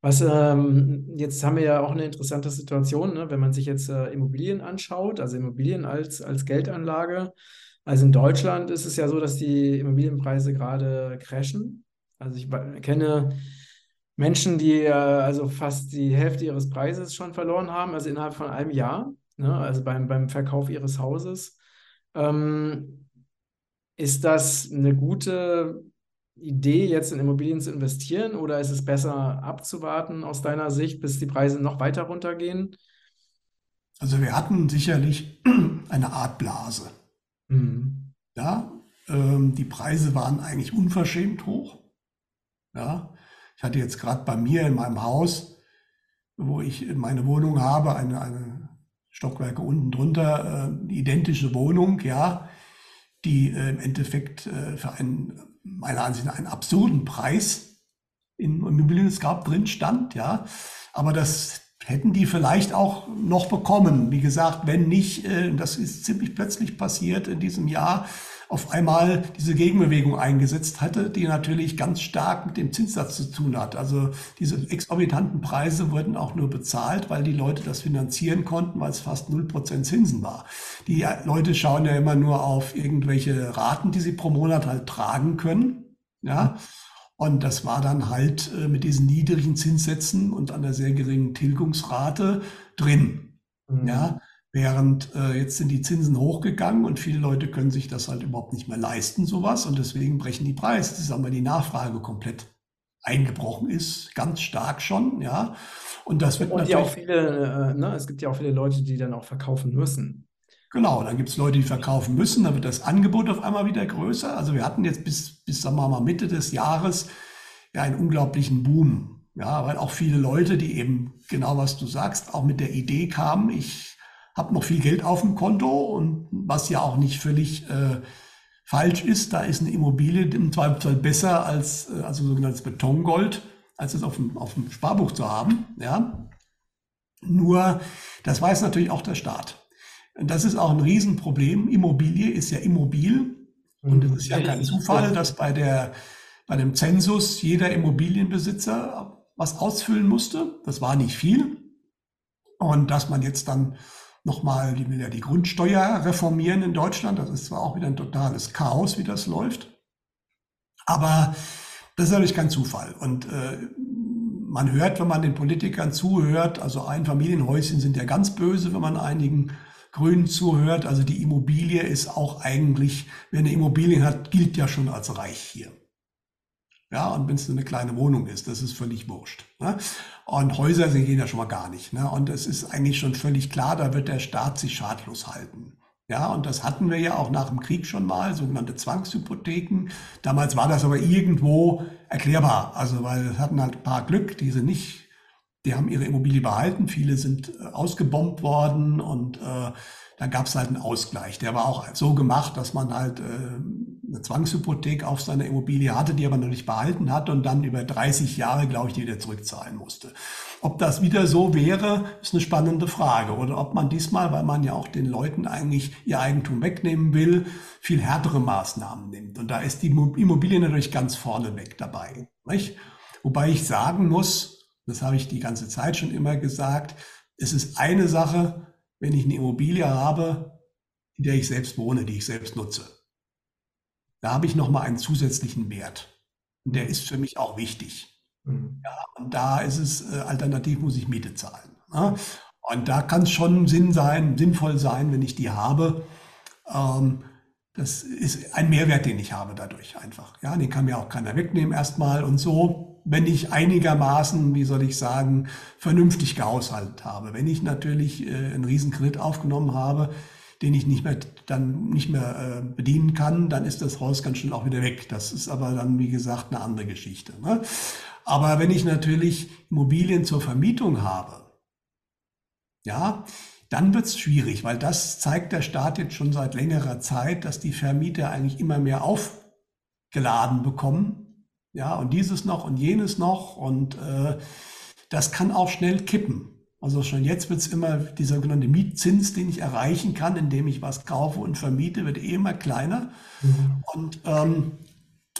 Was, ähm, jetzt haben wir ja auch eine interessante Situation, ne? wenn man sich jetzt äh, Immobilien anschaut, also Immobilien als, als Geldanlage. Also in Deutschland ist es ja so, dass die Immobilienpreise gerade crashen. Also ich kenne Menschen, die äh, also fast die Hälfte ihres Preises schon verloren haben, also innerhalb von einem Jahr, ne? also beim, beim Verkauf ihres Hauses. Ähm, ist das eine gute Idee, jetzt in Immobilien zu investieren oder ist es besser abzuwarten aus deiner Sicht, bis die Preise noch weiter runtergehen? Also wir hatten sicherlich eine Art Blase. Mhm. Ja, ähm, die Preise waren eigentlich unverschämt hoch. Ja, ich hatte jetzt gerade bei mir in meinem Haus, wo ich meine Wohnung habe, eine, eine Stockwerke unten drunter, äh, eine identische Wohnung, ja, die äh, im Endeffekt äh, für einen meiner Ansicht nach einen absurden Preis im Immobilienscout drin stand, ja. Aber das hätten die vielleicht auch noch bekommen. Wie gesagt, wenn nicht, äh, das ist ziemlich plötzlich passiert in diesem Jahr, auf einmal diese Gegenbewegung eingesetzt hatte, die natürlich ganz stark mit dem Zinssatz zu tun hat. Also diese exorbitanten Preise wurden auch nur bezahlt, weil die Leute das finanzieren konnten, weil es fast 0% Zinsen war. Die Leute schauen ja immer nur auf irgendwelche Raten, die sie pro Monat halt tragen können. Ja. Und das war dann halt äh, mit diesen niedrigen Zinssätzen und einer sehr geringen Tilgungsrate drin. Mhm. Ja. Während äh, jetzt sind die Zinsen hochgegangen und viele Leute können sich das halt überhaupt nicht mehr leisten, sowas. Und deswegen brechen die Preise zusammen, weil die Nachfrage komplett eingebrochen ist, ganz stark schon, ja. Und das wird und natürlich. auch viele, äh, ne, es gibt ja auch viele Leute, die dann auch verkaufen müssen. Genau, dann gibt es Leute, die verkaufen müssen, dann wird das Angebot auf einmal wieder größer. Also wir hatten jetzt bis, bis sagen wir mal, Mitte des Jahres ja einen unglaublichen Boom. Ja, weil auch viele Leute, die eben genau was du sagst, auch mit der Idee kamen, ich habe noch viel Geld auf dem Konto und was ja auch nicht völlig äh, falsch ist, da ist eine Immobilie im Zweifelsfall besser als äh, also sogenanntes Betongold, als es auf dem, auf dem Sparbuch zu haben. Ja. Nur, das weiß natürlich auch der Staat. Und das ist auch ein Riesenproblem. Immobilie ist ja immobil. Und es ist ja kein Zufall, dass bei, der, bei dem Zensus jeder Immobilienbesitzer was ausfüllen musste. Das war nicht viel. Und dass man jetzt dann nochmal die, ja die Grundsteuer reformieren in Deutschland. Das ist zwar auch wieder ein totales Chaos, wie das läuft. Aber das ist natürlich kein Zufall. Und äh, man hört, wenn man den Politikern zuhört, also Einfamilienhäuschen sind ja ganz böse, wenn man einigen Grünen zuhört. Also die Immobilie ist auch eigentlich, wer eine Immobilie hat, gilt ja schon als reich hier. Ja, und wenn es eine kleine Wohnung ist, das ist völlig wurscht. Ne? Und Häuser gehen ja schon mal gar nicht. Ne? Und es ist eigentlich schon völlig klar, da wird der Staat sich schadlos halten. Ja, und das hatten wir ja auch nach dem Krieg schon mal, sogenannte Zwangshypotheken. Damals war das aber irgendwo erklärbar. Also, weil es hatten halt ein paar Glück, die sind nicht, die haben ihre Immobilie behalten. Viele sind äh, ausgebombt worden und äh, da gab es halt einen Ausgleich. Der war auch so gemacht, dass man halt äh, eine Zwangshypothek auf seine Immobilie hatte, die aber noch nicht behalten hat und dann über 30 Jahre, glaube ich, die wieder zurückzahlen musste. Ob das wieder so wäre, ist eine spannende Frage. Oder ob man diesmal, weil man ja auch den Leuten eigentlich ihr Eigentum wegnehmen will, viel härtere Maßnahmen nimmt. Und da ist die Immobilie natürlich ganz vorne weg dabei. Nicht? Wobei ich sagen muss, das habe ich die ganze Zeit schon immer gesagt, es ist eine Sache, wenn ich eine Immobilie habe, in der ich selbst wohne, die ich selbst nutze. Da habe ich nochmal einen zusätzlichen Wert. Und der ist für mich auch wichtig. Mhm. Ja, und da ist es, äh, alternativ muss ich Miete zahlen. Ne? Und da kann es schon Sinn sein, sinnvoll sein, wenn ich die habe. Ähm, das ist ein Mehrwert, den ich habe dadurch einfach. Ja, den kann mir auch keiner wegnehmen erstmal und so. Wenn ich einigermaßen, wie soll ich sagen, vernünftig gehaushaltet habe. Wenn ich natürlich äh, einen Riesenkredit aufgenommen habe, den ich nicht mehr dann nicht mehr äh, bedienen kann, dann ist das Haus ganz schnell auch wieder weg. Das ist aber dann, wie gesagt, eine andere Geschichte. Ne? Aber wenn ich natürlich Immobilien zur Vermietung habe, ja, dann wird es schwierig, weil das zeigt der Staat jetzt schon seit längerer Zeit, dass die Vermieter eigentlich immer mehr aufgeladen bekommen. Ja, und dieses noch und jenes noch. Und äh, das kann auch schnell kippen. Also schon jetzt wird es immer, dieser sogenannte Mietzins, den ich erreichen kann, indem ich was kaufe und vermiete, wird eh immer kleiner. Mhm. Und ähm,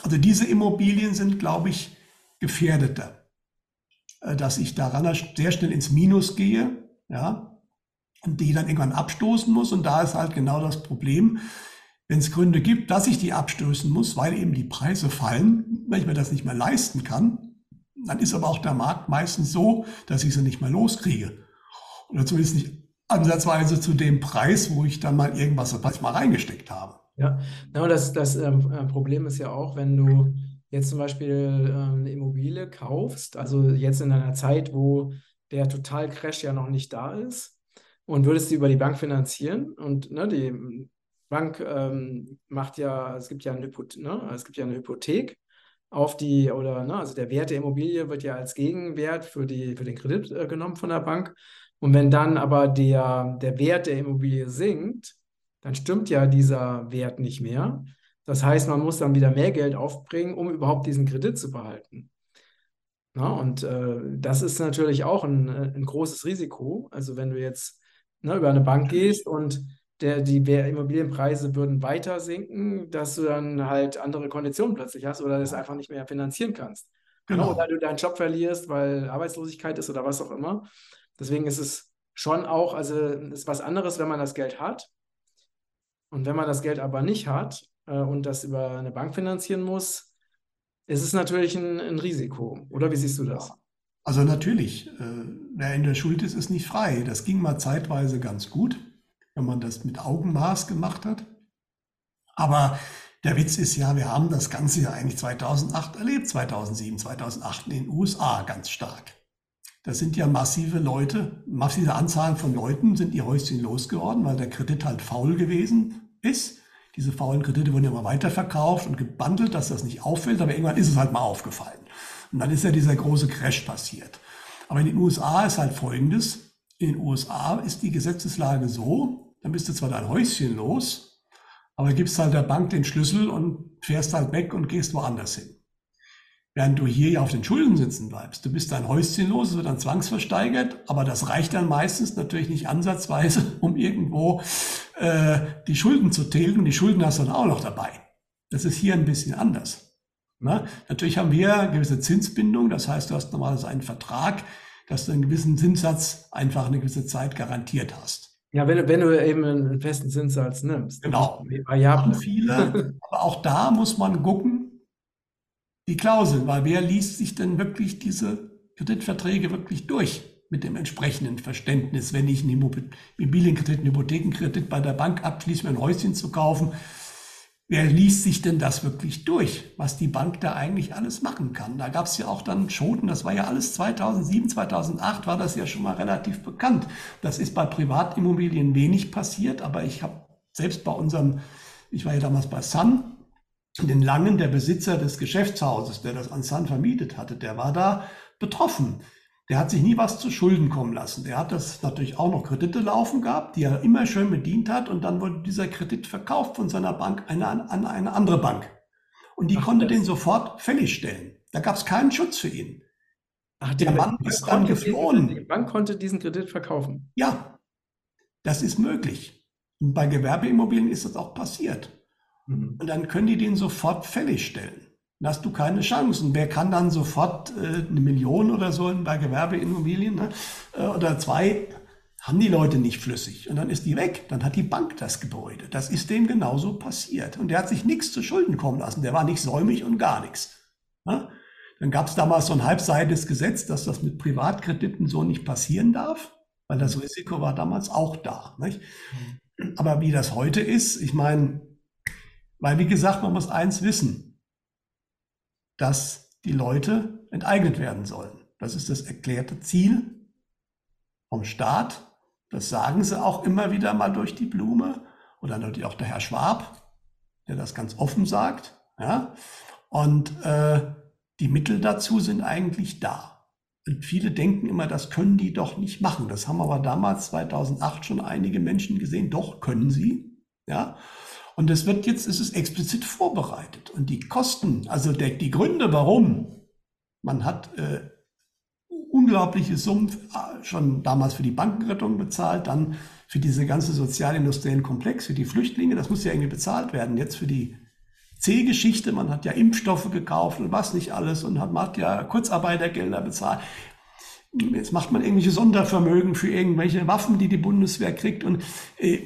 also diese Immobilien sind, glaube ich, gefährdeter, äh, dass ich daran sehr schnell ins Minus gehe, ja, und die dann irgendwann abstoßen muss. Und da ist halt genau das Problem, wenn es Gründe gibt, dass ich die abstoßen muss, weil eben die Preise fallen, wenn ich mir das nicht mehr leisten kann, dann ist aber auch der Markt meistens so, dass ich sie nicht mehr loskriege. Oder zumindest nicht ansatzweise zu dem Preis, wo ich dann mal irgendwas was ich mal reingesteckt habe. Ja, no, das, das ähm, äh, Problem ist ja auch, wenn du jetzt zum Beispiel ähm, eine Immobilie kaufst, also jetzt in einer Zeit, wo der Total-Crash ja noch nicht da ist, und würdest sie über die Bank finanzieren und ne, die Bank ähm, macht ja, es gibt ja, eine ne, es gibt ja eine Hypothek auf die, oder ne, also der Wert der Immobilie wird ja als Gegenwert für, die, für den Kredit äh, genommen von der Bank. Und wenn dann aber der, der Wert der Immobilie sinkt, dann stimmt ja dieser Wert nicht mehr. Das heißt, man muss dann wieder mehr Geld aufbringen, um überhaupt diesen Kredit zu behalten. Ja, und äh, das ist natürlich auch ein, ein großes Risiko. Also wenn du jetzt ne, über eine Bank gehst und der, die Immobilienpreise würden weiter sinken, dass du dann halt andere Konditionen plötzlich hast oder das einfach nicht mehr finanzieren kannst. Genau. Oder du deinen Job verlierst, weil Arbeitslosigkeit ist oder was auch immer. Deswegen ist es schon auch, also ist was anderes, wenn man das Geld hat. Und wenn man das Geld aber nicht hat äh, und das über eine Bank finanzieren muss, ist es natürlich ein, ein Risiko. Oder wie siehst du das? Also natürlich, äh, wer in der Schuld ist, ist nicht frei. Das ging mal zeitweise ganz gut, wenn man das mit Augenmaß gemacht hat. Aber der Witz ist ja, wir haben das Ganze ja eigentlich 2008 erlebt, 2007, 2008 in den USA ganz stark. Das sind ja massive Leute, massive Anzahlen von Leuten sind ihr Häuschen losgeworden, weil der Kredit halt faul gewesen ist. Diese faulen Kredite wurden ja mal weiterverkauft und gebundelt, dass das nicht auffällt, aber irgendwann ist es halt mal aufgefallen. Und dann ist ja dieser große Crash passiert. Aber in den USA ist halt Folgendes. In den USA ist die Gesetzeslage so, dann bist du zwar dein Häuschen los, aber gibst halt der Bank den Schlüssel und fährst halt weg und gehst woanders hin. Während du hier ja auf den Schulden sitzen bleibst. Du bist dein Häuschen los, es wird dann zwangsversteigert, aber das reicht dann meistens natürlich nicht ansatzweise, um irgendwo äh, die Schulden zu tilgen. Die Schulden hast du dann auch noch dabei. Das ist hier ein bisschen anders. Na, natürlich haben wir gewisse Zinsbindung, das heißt, du hast normalerweise einen Vertrag, dass du einen gewissen Zinssatz einfach eine gewisse Zeit garantiert hast. Ja, wenn, wenn du eben einen festen Zinssatz nimmst. Genau. Variable. Viele, aber auch da muss man gucken, die Klausel, weil wer liest sich denn wirklich diese Kreditverträge wirklich durch mit dem entsprechenden Verständnis, wenn ich einen Immobilienkredit, einen Hypothekenkredit bei der Bank abschließe, mir ein Häuschen zu kaufen, wer liest sich denn das wirklich durch, was die Bank da eigentlich alles machen kann? Da gab es ja auch dann Schoten, das war ja alles 2007, 2008 war das ja schon mal relativ bekannt. Das ist bei Privatimmobilien wenig passiert, aber ich habe selbst bei unserem, ich war ja damals bei Sun, den Langen, der Besitzer des Geschäftshauses, der das an Sun vermietet hatte, der war da betroffen. Der hat sich nie was zu Schulden kommen lassen. Der hat das natürlich auch noch Kredite laufen gehabt, die er immer schön bedient hat. Und dann wurde dieser Kredit verkauft von seiner Bank eine, an eine andere Bank. Und die Ach, konnte den sofort fällig stellen. Da gab es keinen Schutz für ihn. Ach, der Mann ist dann geflohen. Die Bank konnte diesen Kredit verkaufen. Ja, das ist möglich. Und bei Gewerbeimmobilien ist das auch passiert. Mhm. Und dann können die den sofort fällig stellen. Dann hast du keine Chancen. Wer kann dann sofort äh, eine Million oder so bei Gewerbeimmobilien ne? äh, oder zwei, haben die Leute nicht flüssig. Und dann ist die weg. Dann hat die Bank das Gebäude. Das ist dem genauso passiert. Und der hat sich nichts zu Schulden kommen lassen. Der war nicht säumig und gar nichts. Ne? Dann gab es damals so ein halbseitiges Gesetz, dass das mit Privatkrediten so nicht passieren darf, weil das Risiko war damals auch da. Nicht? Aber wie das heute ist, ich meine, weil wie gesagt, man muss eins wissen dass die Leute enteignet werden sollen. Das ist das erklärte Ziel vom Staat. Das sagen sie auch immer wieder mal durch die Blume oder natürlich auch der Herr Schwab, der das ganz offen sagt. Ja? Und äh, die Mittel dazu sind eigentlich da. Und viele denken immer, das können die doch nicht machen. Das haben aber damals 2008 schon einige Menschen gesehen. Doch können sie. Ja. Und es wird jetzt, es ist explizit vorbereitet. Und die Kosten, also der, die Gründe, warum man hat äh, unglaubliche Summen äh, schon damals für die Bankenrettung bezahlt, dann für diese ganze sozialindustriellen Komplex, für die Flüchtlinge, das muss ja irgendwie bezahlt werden. Jetzt für die C-Geschichte, man hat ja Impfstoffe gekauft und was nicht alles und hat, hat ja Kurzarbeitergelder bezahlt. Jetzt macht man irgendwelche Sondervermögen für irgendwelche Waffen, die die Bundeswehr kriegt und äh,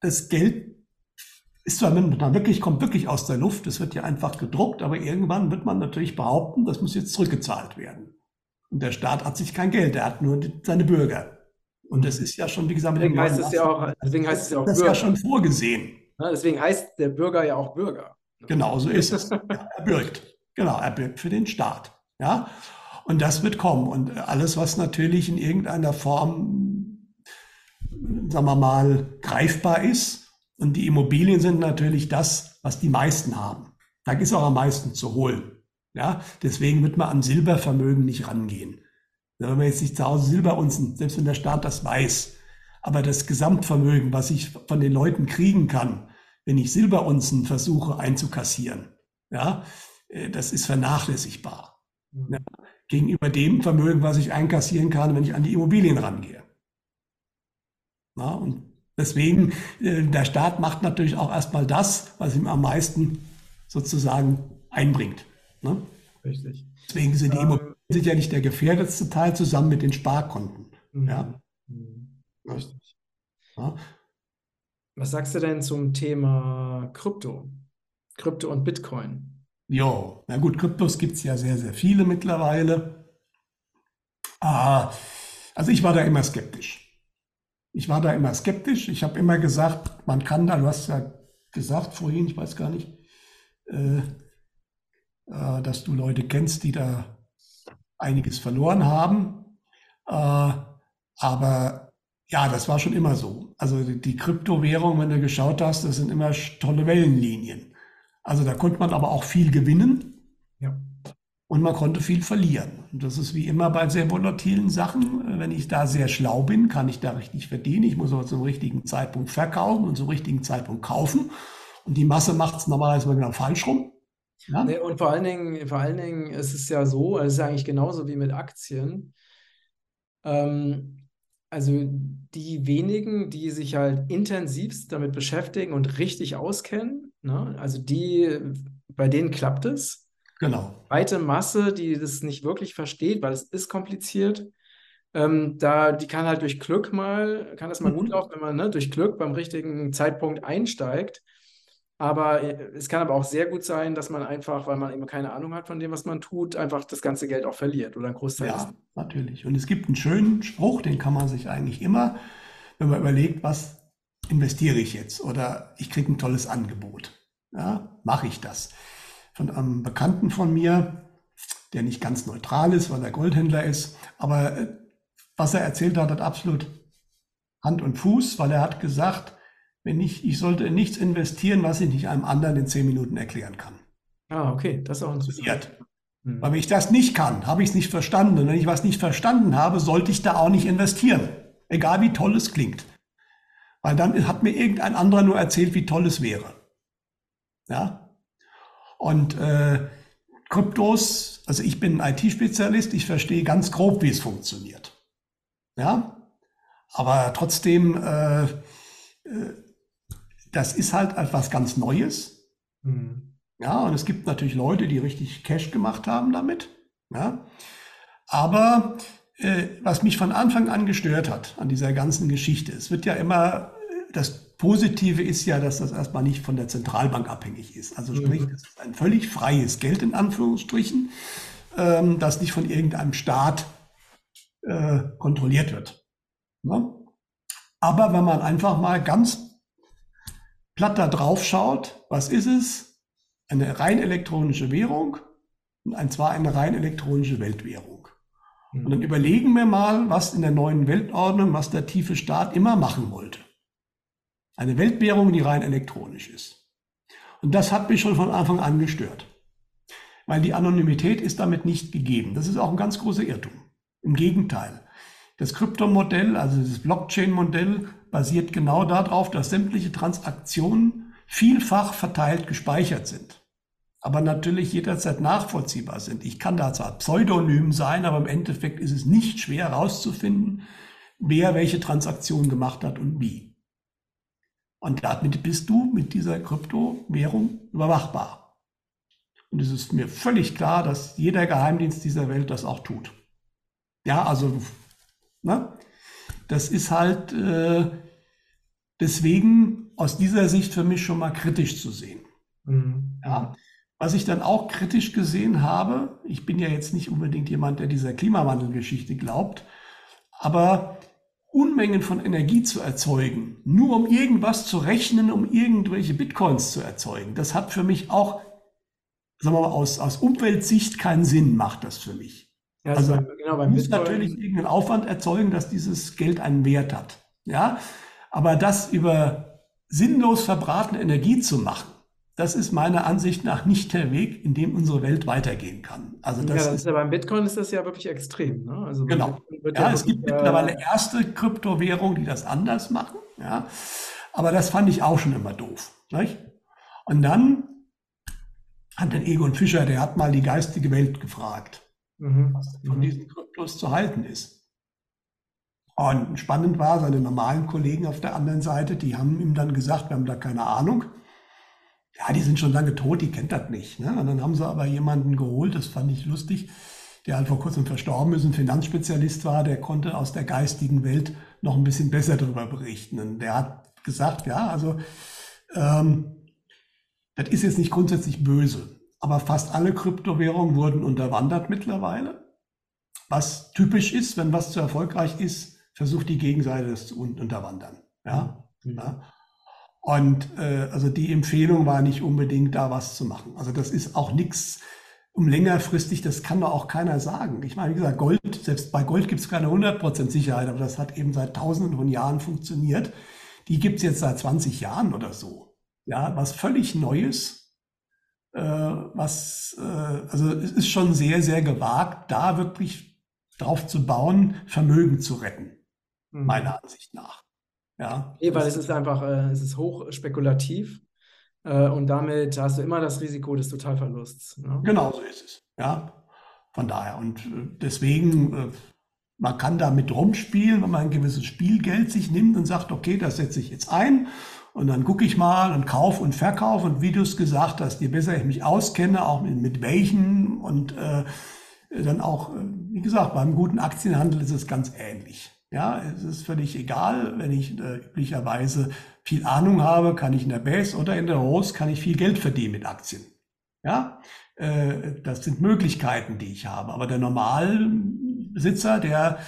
das Geld ist zwar dann wirklich, kommt wirklich aus der Luft, es wird ja einfach gedruckt, aber irgendwann wird man natürlich behaupten, das muss jetzt zurückgezahlt werden. Und der Staat hat sich kein Geld, er hat nur seine Bürger. Und das ist ja schon, wie gesagt, deswegen heißt es ja auch, deswegen heißt es ja auch das Bürger. ist ja schon vorgesehen. Ja, deswegen heißt der Bürger ja auch Bürger. Genau, so ist es. Ja, er bürgt. Genau, er bürgt für den Staat. Ja, und das wird kommen. Und alles, was natürlich in irgendeiner Form, sagen wir mal, greifbar ist, und die Immobilien sind natürlich das, was die meisten haben. Da ist auch am meisten zu holen. Ja, deswegen wird man an Silbervermögen nicht rangehen. Wenn man jetzt nicht zu Hause Silberunzen, selbst wenn der Staat das weiß, aber das Gesamtvermögen, was ich von den Leuten kriegen kann, wenn ich Silberunzen versuche einzukassieren, ja, äh, das ist vernachlässigbar. Mhm. Ja, gegenüber dem Vermögen, was ich einkassieren kann, wenn ich an die Immobilien rangehe. Ja, und deswegen, äh, der Staat macht natürlich auch erstmal das, was ihm am meisten sozusagen einbringt. Ne? Richtig. Deswegen sind die ähm, Immobilien sicherlich der gefährdetste Teil zusammen mit den Sparkonten. Mhm. Ja. Mhm. Richtig. Ja. Was sagst du denn zum Thema Krypto? Krypto und Bitcoin? Jo, na gut, Kryptos gibt es ja sehr, sehr viele mittlerweile. Ah, also ich war da immer skeptisch. Ich war da immer skeptisch. Ich habe immer gesagt, man kann da, du hast ja gesagt vorhin, ich weiß gar nicht, äh, äh, dass du Leute kennst, die da einiges verloren haben. Äh, aber ja, das war schon immer so. Also die Kryptowährung, wenn du geschaut hast, das sind immer tolle Wellenlinien. Also da konnte man aber auch viel gewinnen. Und man konnte viel verlieren. Und das ist wie immer bei sehr volatilen Sachen. Wenn ich da sehr schlau bin, kann ich da richtig verdienen. Ich muss aber zum richtigen Zeitpunkt verkaufen und zum richtigen Zeitpunkt kaufen. Und die Masse macht es normalerweise mal genau falsch rum. Ja? Nee, und vor allen Dingen, vor allen Dingen ist es ja so, es ist ja eigentlich genauso wie mit Aktien. Ähm, also die wenigen, die sich halt intensivst damit beschäftigen und richtig auskennen, ne? also die, bei denen klappt es. Genau. Weite Masse, die das nicht wirklich versteht, weil es ist kompliziert, ähm, da, die kann halt durch Glück mal, kann das mal mhm. gut laufen, wenn man ne, durch Glück beim richtigen Zeitpunkt einsteigt. Aber äh, es kann aber auch sehr gut sein, dass man einfach, weil man eben keine Ahnung hat von dem, was man tut, einfach das ganze Geld auch verliert oder ein Großteil. Ja, natürlich. Und es gibt einen schönen Spruch, den kann man sich eigentlich immer, wenn man überlegt, was investiere ich jetzt oder ich kriege ein tolles Angebot. Ja, mache ich das. Von einem Bekannten von mir, der nicht ganz neutral ist, weil er Goldhändler ist, aber äh, was er erzählt hat, hat absolut Hand und Fuß, weil er hat gesagt, wenn ich, ich sollte in nichts investieren, was ich nicht einem anderen in zehn Minuten erklären kann. Ah, okay, das ist auch interessant. Hm. Weil wenn ich das nicht kann, habe ich es nicht verstanden. Und wenn ich was nicht verstanden habe, sollte ich da auch nicht investieren. Egal wie toll es klingt. Weil dann hat mir irgendein anderer nur erzählt, wie toll es wäre. Ja. Und äh, Kryptos, also ich bin ein IT-Spezialist, ich verstehe ganz grob, wie es funktioniert. Ja. Aber trotzdem äh, äh, das ist halt etwas ganz Neues. Mhm. Ja, und es gibt natürlich Leute, die richtig Cash gemacht haben damit. Ja. Aber äh, was mich von Anfang an gestört hat an dieser ganzen Geschichte, es wird ja immer, das Positive ist ja, dass das erstmal nicht von der Zentralbank abhängig ist. Also sprich, mhm. das ist ein völlig freies Geld in Anführungsstrichen, ähm, das nicht von irgendeinem Staat äh, kontrolliert wird. Ja? Aber wenn man einfach mal ganz platt da drauf schaut, was ist es? Eine rein elektronische Währung und zwar eine rein elektronische Weltwährung. Und dann überlegen wir mal, was in der neuen Weltordnung, was der tiefe Staat immer machen wollte. Eine Weltwährung, die rein elektronisch ist. Und das hat mich schon von Anfang an gestört. Weil die Anonymität ist damit nicht gegeben. Das ist auch ein ganz großer Irrtum. Im Gegenteil. Das Kryptomodell, also das Blockchain-Modell, basiert genau darauf, dass sämtliche Transaktionen vielfach verteilt gespeichert sind, aber natürlich jederzeit nachvollziehbar sind. Ich kann da zwar pseudonym sein, aber im Endeffekt ist es nicht schwer herauszufinden, wer welche Transaktion gemacht hat und wie. Und damit bist du mit dieser Kryptowährung überwachbar. Und es ist mir völlig klar, dass jeder Geheimdienst dieser Welt das auch tut. Ja, also, ne? das ist halt, äh, deswegen aus dieser Sicht für mich schon mal kritisch zu sehen. Mhm. Ja. Was ich dann auch kritisch gesehen habe, ich bin ja jetzt nicht unbedingt jemand, der dieser Klimawandelgeschichte glaubt, aber Unmengen von Energie zu erzeugen, nur um irgendwas zu rechnen, um irgendwelche Bitcoins zu erzeugen, das hat für mich auch, sagen wir mal, aus, aus Umweltsicht keinen Sinn, macht das für mich. Ja, also, also genau, muss Bitcoin natürlich irgendeinen Aufwand erzeugen, dass dieses Geld einen Wert hat. Ja, aber das über sinnlos verbratene Energie zu machen, das ist meiner Ansicht nach nicht der Weg, in dem unsere Welt weitergehen kann. Also das, ja, ist, ja beim Bitcoin ist das ja wirklich extrem. Ne? Also genau. Ja, ja es gibt äh, mittlerweile erste Kryptowährungen, die das anders machen. Ja, aber das fand ich auch schon immer doof. Nicht? Und dann hat den Egon Fischer, der hat mal die geistige Welt gefragt. mhm. was von diesen Kryptos zu halten ist. Und spannend war, seine normalen Kollegen auf der anderen Seite, die haben ihm dann gesagt, wir haben da keine Ahnung. Ja, die sind schon lange tot, die kennt das nicht. Ne? Und dann haben sie aber jemanden geholt, das fand ich lustig, der halt vor kurzem verstorben ist, ein Finanzspezialist war, der konnte aus der geistigen Welt noch ein bisschen besser darüber berichten. Und der hat gesagt, ja, also ähm, das ist jetzt nicht grundsätzlich böse, aber fast alle Kryptowährungen wurden unterwandert mittlerweile. Was typisch ist, wenn was zu erfolgreich ist, versucht die Gegenseite das zu unterwandern. Ja? Mhm. ja? Und äh, also die Empfehlung war nicht unbedingt da was zu machen. Also das ist auch nichts um längerfristig, das kann doch auch keiner sagen. Ich meine, wie gesagt, Gold, selbst bei Gold gibt es keine 100% Sicherheit, aber das hat eben seit tausenden von Jahren funktioniert. Die gibt es jetzt seit 20 Jahren oder so. Ja, was völlig Neues. Äh, was, äh, also es ist schon sehr, sehr gewagt, da wirklich drauf zu bauen, Vermögen zu retten, mhm. meiner Ansicht nach. Ja, nee, weil es ist einfach, äh, es ist hoch spekulativ äh, und damit hast du immer das Risiko des Totalverlusts. Ne? Genau so ist es. Ja, von daher. Und äh, deswegen, äh, man kann damit rumspielen, wenn man ein gewisses Spielgeld sich nimmt und sagt, okay, das setze ich jetzt ein und dann gucke ich mal und kaufe und verkaufe und wie du es gesagt hast, je besser ich mich auskenne, auch mit, mit welchen und äh, dann auch, wie gesagt, beim guten Aktienhandel ist es ganz ähnlich. Ja, es ist völlig egal, wenn ich äh, üblicherweise viel Ahnung habe, kann ich in der Base oder in der Rose kann ich viel Geld verdienen mit Aktien. Ja, äh, das sind Möglichkeiten, die ich habe. Aber der Normalbesitzer, der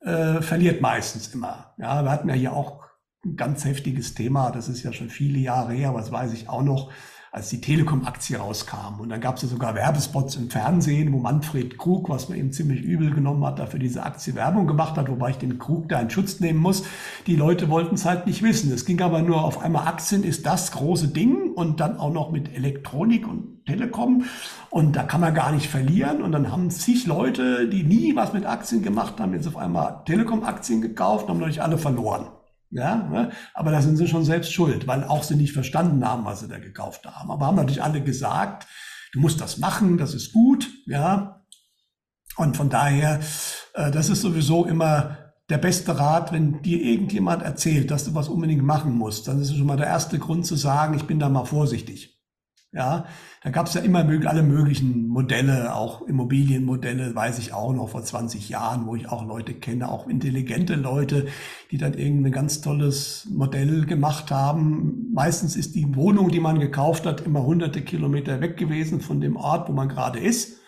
äh, verliert meistens immer. Ja, wir hatten ja hier auch ein ganz heftiges Thema. Das ist ja schon viele Jahre her, das weiß ich auch noch als die Telekom-Aktie rauskam. Und dann gab es ja sogar Werbespots im Fernsehen, wo Manfred Krug, was man eben ziemlich übel genommen hat, dafür diese Aktie Werbung gemacht hat, wobei ich den Krug da in Schutz nehmen muss. Die Leute wollten es halt nicht wissen. Es ging aber nur auf einmal, Aktien ist das große Ding und dann auch noch mit Elektronik und Telekom. Und da kann man gar nicht verlieren. Und dann haben zig Leute, die nie was mit Aktien gemacht haben, jetzt auf einmal Telekom-Aktien gekauft und haben natürlich alle verloren. Ja, ne? aber da sind sie schon selbst schuld, weil auch sie nicht verstanden haben, was sie da gekauft haben. Aber haben natürlich alle gesagt, du musst das machen, das ist gut, ja. Und von daher, äh, das ist sowieso immer der beste Rat, wenn dir irgendjemand erzählt, dass du was unbedingt machen musst, dann ist es schon mal der erste Grund zu sagen, ich bin da mal vorsichtig. Ja, da gab es ja immer alle möglichen Modelle, auch Immobilienmodelle, weiß ich auch noch vor 20 Jahren, wo ich auch Leute kenne, auch intelligente Leute, die dann irgendein ganz tolles Modell gemacht haben. Meistens ist die Wohnung, die man gekauft hat, immer hunderte Kilometer weg gewesen von dem Ort, wo man gerade ist.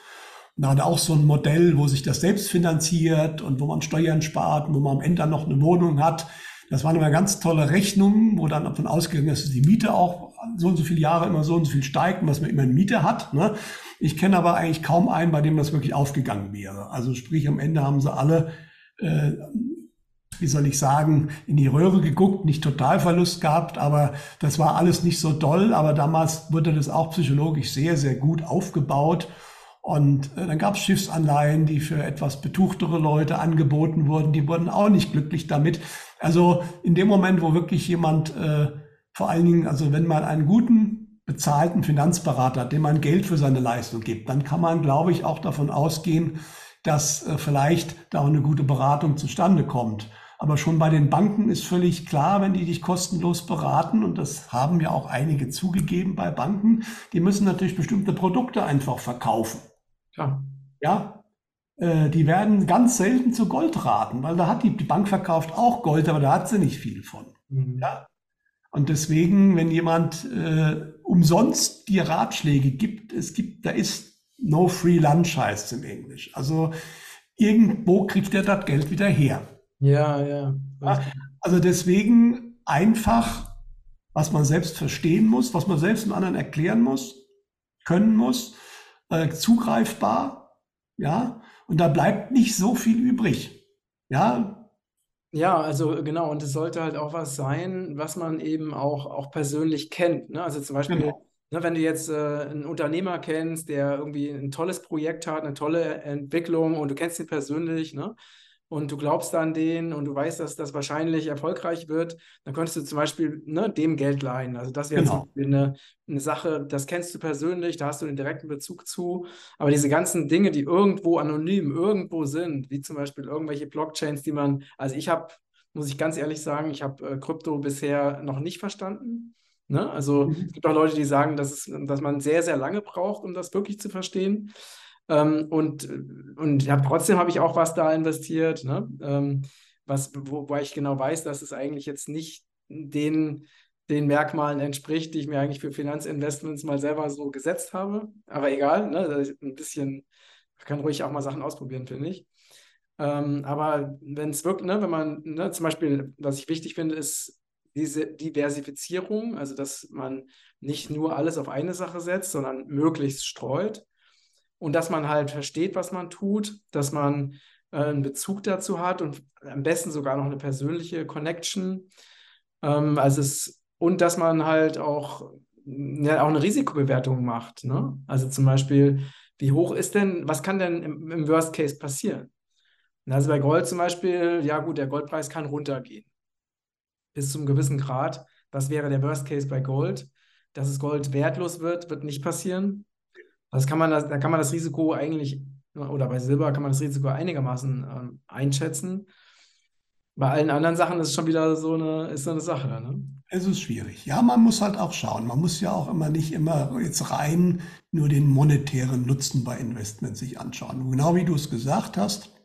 Und da hat auch so ein Modell, wo sich das selbst finanziert und wo man Steuern spart und wo man am Ende dann noch eine Wohnung hat. Das waren immer ganz tolle Rechnungen, wo dann davon ausgegangen ist, dass die Miete auch so und so viele Jahre immer so und so viel steigt und was man immer in Miete hat. Ne? Ich kenne aber eigentlich kaum einen, bei dem das wirklich aufgegangen wäre. Also sprich, am Ende haben sie alle, äh, wie soll ich sagen, in die Röhre geguckt, nicht Totalverlust gehabt, aber das war alles nicht so doll. Aber damals wurde das auch psychologisch sehr, sehr gut aufgebaut. Und äh, dann gab es Schiffsanleihen, die für etwas betuchtere Leute angeboten wurden. Die wurden auch nicht glücklich damit. Also in dem Moment, wo wirklich jemand äh, vor allen Dingen, also wenn man einen guten bezahlten Finanzberater hat, dem man Geld für seine Leistung gibt, dann kann man, glaube ich, auch davon ausgehen, dass äh, vielleicht da auch eine gute Beratung zustande kommt. Aber schon bei den Banken ist völlig klar, wenn die dich kostenlos beraten, und das haben ja auch einige zugegeben bei Banken, die müssen natürlich bestimmte Produkte einfach verkaufen. Ja. Ja. Äh, die werden ganz selten zu Gold raten, weil da hat die, die Bank verkauft auch Gold, aber da hat sie nicht viel von. Mhm. Ja. Und deswegen, wenn jemand äh, umsonst dir Ratschläge gibt, es gibt, da ist no free lunch heißt es im Englisch. Also irgendwo kriegt er das Geld wieder her. Ja, ja. Also deswegen einfach, was man selbst verstehen muss, was man selbst dem anderen erklären muss, können muss, äh, zugreifbar, ja, und da bleibt nicht so viel übrig. Ja, ja, also genau, und es sollte halt auch was sein, was man eben auch, auch persönlich kennt. Ne? Also zum Beispiel, genau. ne, wenn du jetzt äh, einen Unternehmer kennst, der irgendwie ein tolles Projekt hat, eine tolle Entwicklung und du kennst ihn persönlich, ne? Und du glaubst an den und du weißt, dass das wahrscheinlich erfolgreich wird, dann könntest du zum Beispiel ne, dem Geld leihen. Also das wäre genau. eine, eine Sache, das kennst du persönlich, da hast du einen direkten Bezug zu. Aber diese ganzen Dinge, die irgendwo anonym irgendwo sind, wie zum Beispiel irgendwelche Blockchains, die man, also ich habe, muss ich ganz ehrlich sagen, ich habe äh, Krypto bisher noch nicht verstanden. Ne? Also mhm. es gibt auch Leute, die sagen, dass, es, dass man sehr, sehr lange braucht, um das wirklich zu verstehen. Ähm, und und ja, trotzdem habe ich auch was da investiert, ne? ähm, was, wo, wo ich genau weiß, dass es eigentlich jetzt nicht den, den Merkmalen entspricht, die ich mir eigentlich für Finanzinvestments mal selber so gesetzt habe. Aber egal, ne? ein bisschen, kann ruhig auch mal Sachen ausprobieren, finde ich. Ähm, aber wenn es wirklich, ne, wenn man, ne, zum Beispiel, was ich wichtig finde, ist diese Diversifizierung, also dass man nicht nur alles auf eine Sache setzt, sondern möglichst streut und dass man halt versteht, was man tut, dass man äh, einen Bezug dazu hat und am besten sogar noch eine persönliche Connection. Ähm, also es, und dass man halt auch, ja, auch eine Risikobewertung macht. Ne? Also zum Beispiel, wie hoch ist denn, was kann denn im, im Worst Case passieren? Also bei Gold zum Beispiel, ja gut, der Goldpreis kann runtergehen. Bis zum gewissen Grad. Das wäre der Worst Case bei Gold. Dass es Gold wertlos wird, wird nicht passieren. Das kann man das, da kann man das Risiko eigentlich, oder bei Silber kann man das Risiko einigermaßen ähm, einschätzen. Bei allen anderen Sachen ist es schon wieder so eine, ist eine Sache. Ne? Es ist schwierig. Ja, man muss halt auch schauen. Man muss ja auch immer nicht immer jetzt rein nur den monetären Nutzen bei Investments sich anschauen. Genau wie du es gesagt hast,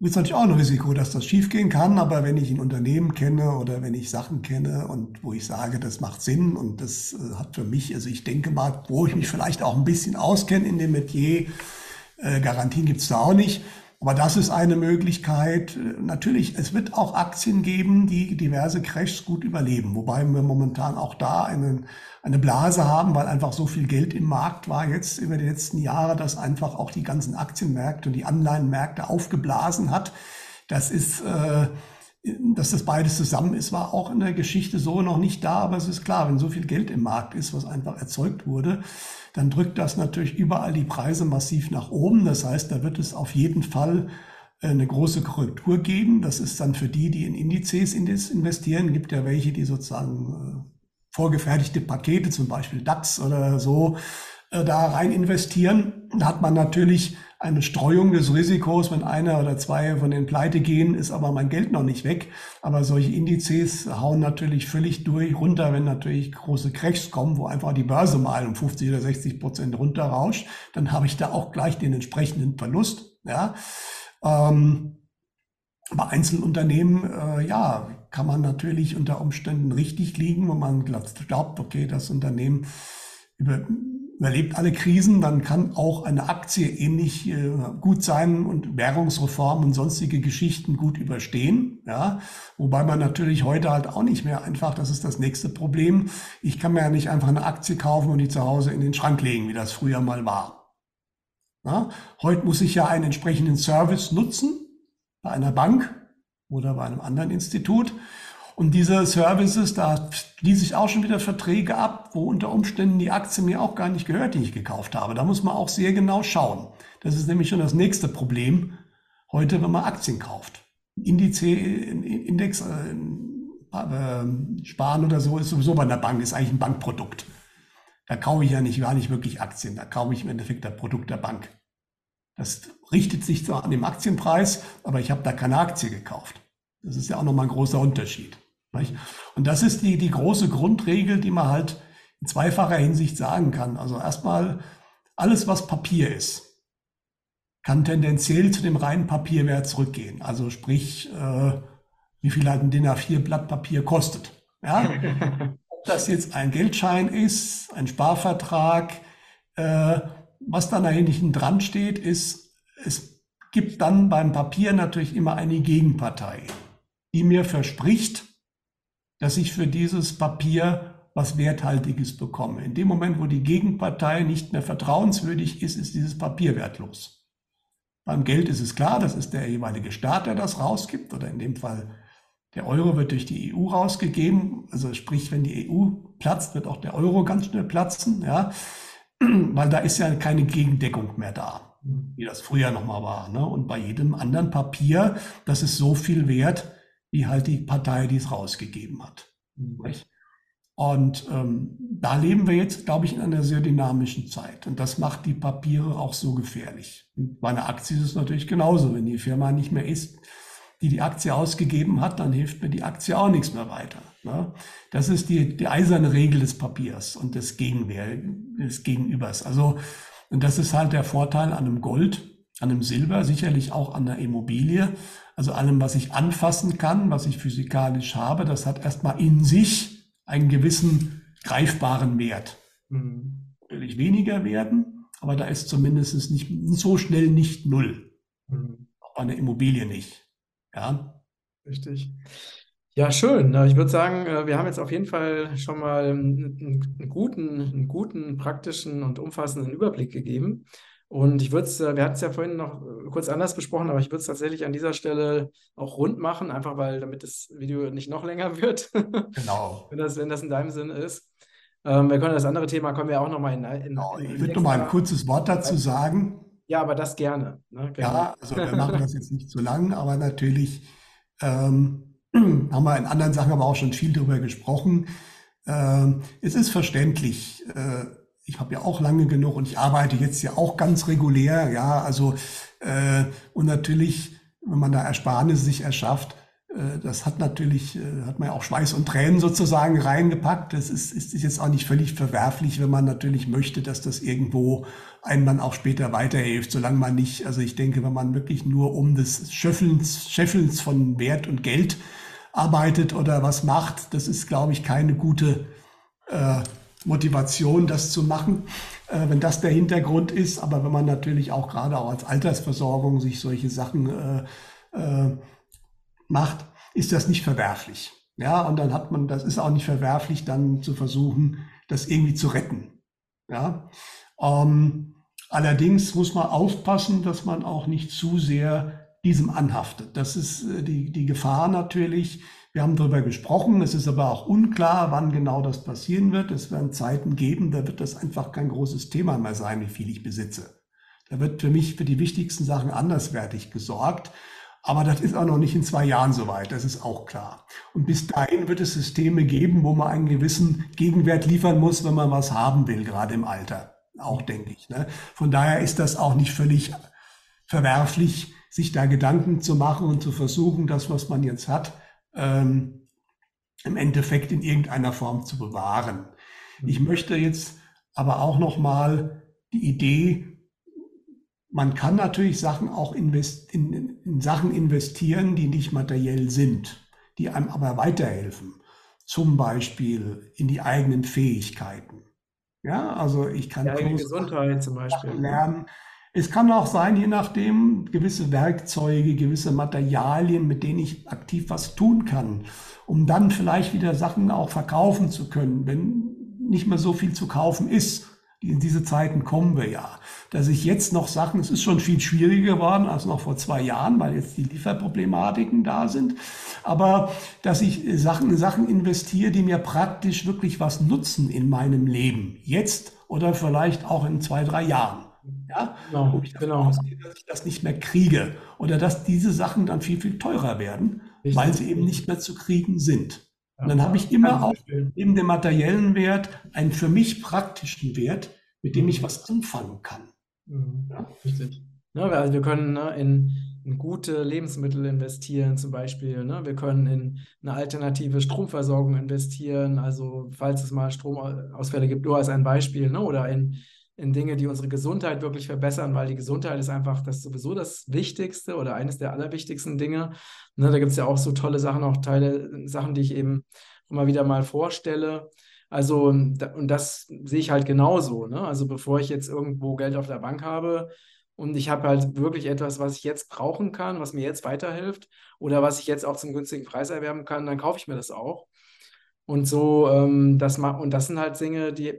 ist natürlich auch ein Risiko, dass das schiefgehen kann, aber wenn ich ein Unternehmen kenne oder wenn ich Sachen kenne und wo ich sage, das macht Sinn und das äh, hat für mich, also ich denke mal, wo ich mich vielleicht auch ein bisschen auskenne in dem Metier, äh, Garantien gibt es da auch nicht, aber das ist eine Möglichkeit. Natürlich, es wird auch Aktien geben, die diverse Crashs gut überleben, wobei wir momentan auch da einen, eine Blase haben, weil einfach so viel Geld im Markt war jetzt über die letzten Jahre, dass einfach auch die ganzen Aktienmärkte und die Anleihenmärkte aufgeblasen hat. Das ist, äh, dass das beides zusammen ist, war auch in der Geschichte so noch nicht da, aber es ist klar, wenn so viel Geld im Markt ist, was einfach erzeugt wurde, dann drückt das natürlich überall die Preise massiv nach oben. Das heißt, da wird es auf jeden Fall äh, eine große Korrektur geben. Das ist dann für die, die in Indizes investieren, gibt ja welche, die sozusagen äh, vorgefertigte Pakete, zum Beispiel DAX oder so, da rein investieren. Da hat man natürlich eine Streuung des Risikos, wenn einer oder zwei von den pleite gehen, ist aber mein Geld noch nicht weg. Aber solche Indizes hauen natürlich völlig durch runter, wenn natürlich große Crashs kommen, wo einfach die Börse mal um 50 oder 60 Prozent runterrauscht, dann habe ich da auch gleich den entsprechenden Verlust. Ja. Ähm, bei Einzelunternehmen, äh, ja, kann man natürlich unter Umständen richtig liegen, wo man glaubt, okay, das Unternehmen über, überlebt alle Krisen, dann kann auch eine Aktie ähnlich äh, gut sein und Währungsreformen und sonstige Geschichten gut überstehen. Ja, wobei man natürlich heute halt auch nicht mehr einfach, das ist das nächste Problem. Ich kann mir ja nicht einfach eine Aktie kaufen und die zu Hause in den Schrank legen, wie das früher mal war. Ja, heute muss ich ja einen entsprechenden Service nutzen bei einer Bank oder bei einem anderen Institut. Und diese Services, da schließe ich auch schon wieder Verträge ab, wo unter Umständen die Aktie mir auch gar nicht gehört, die ich gekauft habe. Da muss man auch sehr genau schauen. Das ist nämlich schon das nächste Problem heute, wenn man Aktien kauft. Indice, Index, äh, äh, Sparen oder so ist sowieso bei einer Bank, ist eigentlich ein Bankprodukt. Da kaufe ich ja nicht, gar nicht wirklich Aktien, da kaufe ich im Endeffekt das Produkt der Bank. Das richtet sich zwar an dem Aktienpreis, aber ich habe da keine Aktie gekauft. Das ist ja auch nochmal ein großer Unterschied. Nicht? Und das ist die, die große Grundregel, die man halt in zweifacher Hinsicht sagen kann. Also erstmal, alles, was Papier ist, kann tendenziell zu dem reinen Papierwert zurückgehen. Also sprich, äh, wie viel halt ein DIN A4-Blatt Papier kostet. Ja? Ob das jetzt ein Geldschein ist, ein Sparvertrag, äh, was dann da hinten dran steht, ist, es gibt dann beim Papier natürlich immer eine Gegenpartei, die mir verspricht, dass ich für dieses Papier was Werthaltiges bekomme. In dem Moment, wo die Gegenpartei nicht mehr vertrauenswürdig ist, ist dieses Papier wertlos. Beim Geld ist es klar, das ist der jeweilige Staat, der das rausgibt, oder in dem Fall der Euro wird durch die EU rausgegeben. Also sprich, wenn die EU platzt, wird auch der Euro ganz schnell platzen, ja, weil da ist ja keine Gegendeckung mehr da. wie das früher nochmal war. Ne? Und bei jedem anderen Papier, das ist so viel wert, wie halt die Partei, die es rausgegeben hat. Mhm. Und ähm, da leben wir jetzt, glaube ich, in einer sehr dynamischen Zeit. Und das macht die Papiere auch so gefährlich. Und bei einer Aktie ist es natürlich genauso. Wenn die Firma nicht mehr ist, die die Aktie ausgegeben hat, dann hilft mir die Aktie auch nichts mehr weiter. Ne? Das ist die, die eiserne Regel des Papiers und des, Gegenwehr, des Gegenübers. Also, und das ist halt der Vorteil an einem Gold, an einem Silber, sicherlich auch an der Immobilie. Also allem, was ich anfassen kann, was ich physikalisch habe, das hat erstmal in sich einen gewissen greifbaren Wert. Mhm. Natürlich weniger werden, aber da ist zumindest nicht so schnell nicht null. Mhm. Auch bei einer Immobilie nicht. Ja. Richtig. Ja, schön. Ich würde sagen, äh, wir haben jetzt auf jeden Fall schon mal einen, einen guten, einen guten, praktischen und umfassenden Überblick gegeben. Und ich würde es, äh, wir hatten es ja vorhin noch äh, kurz anders besprochen, aber ich würde es tatsächlich an dieser Stelle auch rund machen, einfach weil, damit das Video nicht noch länger wird. Genau. wenn, das, wenn das in deinem Sinn ist. Ähm, wir können das andere Thema, können wir auch nochmal in, in, genau. Ich würde noch mal ein kurzes Wort dazu sagen. Ja, aber das gerne. Ne? gerne. Ja, also wir machen das jetzt nicht zu lang, aber natürlich ähm, haben wir in anderen Sachen aber auch schon viel darüber gesprochen. Ähm, es ist verständlich. Äh, ich habe ja auch lange genug und ich arbeite jetzt ja auch ganz regulär, ja, also äh, und natürlich, wenn man da Ersparnisse sich erschafft, äh, das hat natürlich, äh, hat man ja auch Schweiß und Tränen sozusagen reingepackt. Das ist, ist jetzt auch nicht völlig verwerflich, wenn man natürlich möchte, dass das irgendwo einem dann auch später weiterhilft, solange man nicht, also ich denke, wenn man wirklich nur um des Scheffelns, Scheffelns von Wert und Geld arbeitet oder was macht, das ist, glaube ich, keine gute äh, Motivation, das zu machen, äh, wenn das der Hintergrund ist. Aber wenn man natürlich auch gerade auch als Altersversorgung sich solche Sachen äh, äh, macht, ist das nicht verwerflich. Ja, und dann hat man, das ist auch nicht verwerflich, dann zu versuchen, das irgendwie zu retten. Ja, ähm, allerdings muss man aufpassen, dass man auch nicht zu sehr diesem anhaftet. Das ist äh, die, die Gefahr natürlich. Wir haben darüber gesprochen. Es ist aber auch unklar, wann genau das passieren wird. Es werden Zeiten geben, da wird das einfach kein großes Thema mehr sein, wie viel ich besitze. Da wird für mich für die wichtigsten Sachen anderswertig gesorgt. Aber das ist auch noch nicht in zwei Jahren soweit, das ist auch klar. Und bis dahin wird es Systeme geben, wo man einen gewissen Gegenwert liefern muss, wenn man was haben will, gerade im Alter. Auch denke ich. Ne? Von daher ist das auch nicht völlig verwerflich, sich da Gedanken zu machen und zu versuchen, das, was man jetzt hat, ähm, im Endeffekt in irgendeiner Form zu bewahren. Ich möchte jetzt aber auch noch mal die Idee man kann natürlich Sachen auch invest in, in, Sachen investieren, die nicht materiell sind, die einem aber weiterhelfen. Zum Beispiel in die eigenen Fähigkeiten. Ja, also ich kann die Gesundheit zum Beispiel ne? lernen. Es kann auch sein, je nachdem, gewisse Werkzeuge, gewisse Materialien, mit denen ich aktiv was tun kann, um dann vielleicht wieder Sachen auch verkaufen zu können, wenn nicht mehr so viel zu kaufen ist in diese Zeiten kommen wir ja. Dass ich jetzt noch Sachen, es ist schon viel schwieriger geworden als noch vor zwei Jahren, weil jetzt die Lieferproblematiken da sind. Aber dass ich Sachen, Sachen investiere, die mir praktisch wirklich was nutzen in meinem Leben. Jetzt oder vielleicht auch in zwei, drei Jahren. Ja, genau, wo ich davon genau. ausgehe, dass ich das nicht mehr kriege. Oder dass diese Sachen dann viel, viel teurer werden, Richtig. weil sie eben nicht mehr zu kriegen sind. Und dann habe ich immer auch neben dem materiellen Wert einen für mich praktischen Wert, mit dem ich was anfangen kann. Mhm. Ja. Richtig. Ja, also wir können ne, in, in, gute Lebensmittel investieren, zum Beispiel. Ne? Wir können in eine alternative Stromversorgung investieren, also falls es mal Stromausfälle gibt, nur als ein Beispiel, ne? oder in in Dinge, die unsere Gesundheit wirklich verbessern, weil die Gesundheit ist einfach das sowieso das Wichtigste oder eines der allerwichtigsten Dinge. Ne, da gibt es ja auch so tolle Sachen, auch Teile, Sachen, die ich eben immer wieder mal vorstelle. Also, und das sehe ich halt genauso. Ne? Also, bevor ich jetzt irgendwo Geld auf der Bank habe und ich habe halt wirklich etwas, was ich jetzt brauchen kann, was mir jetzt weiterhilft oder was ich jetzt auch zum günstigen Preis erwerben kann, dann kaufe ich mir das auch. Und so, ähm, das und das sind halt Dinge, die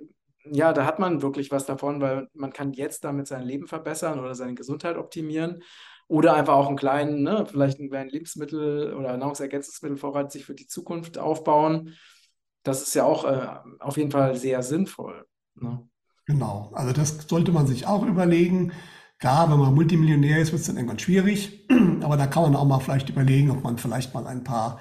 ja, da hat man wirklich was davon, weil man kann jetzt damit sein Leben verbessern oder seine Gesundheit optimieren oder einfach auch einen kleinen, ne, vielleicht einen kleinen Lebensmittel- oder Nahrungsergänzungsmittelvorrat sich für die Zukunft aufbauen. Das ist ja auch äh, auf jeden Fall sehr sinnvoll. Ne? Genau, also das sollte man sich auch überlegen. Klar, wenn man Multimillionär ist, wird es dann irgendwann schwierig, aber da kann man auch mal vielleicht überlegen, ob man vielleicht mal ein paar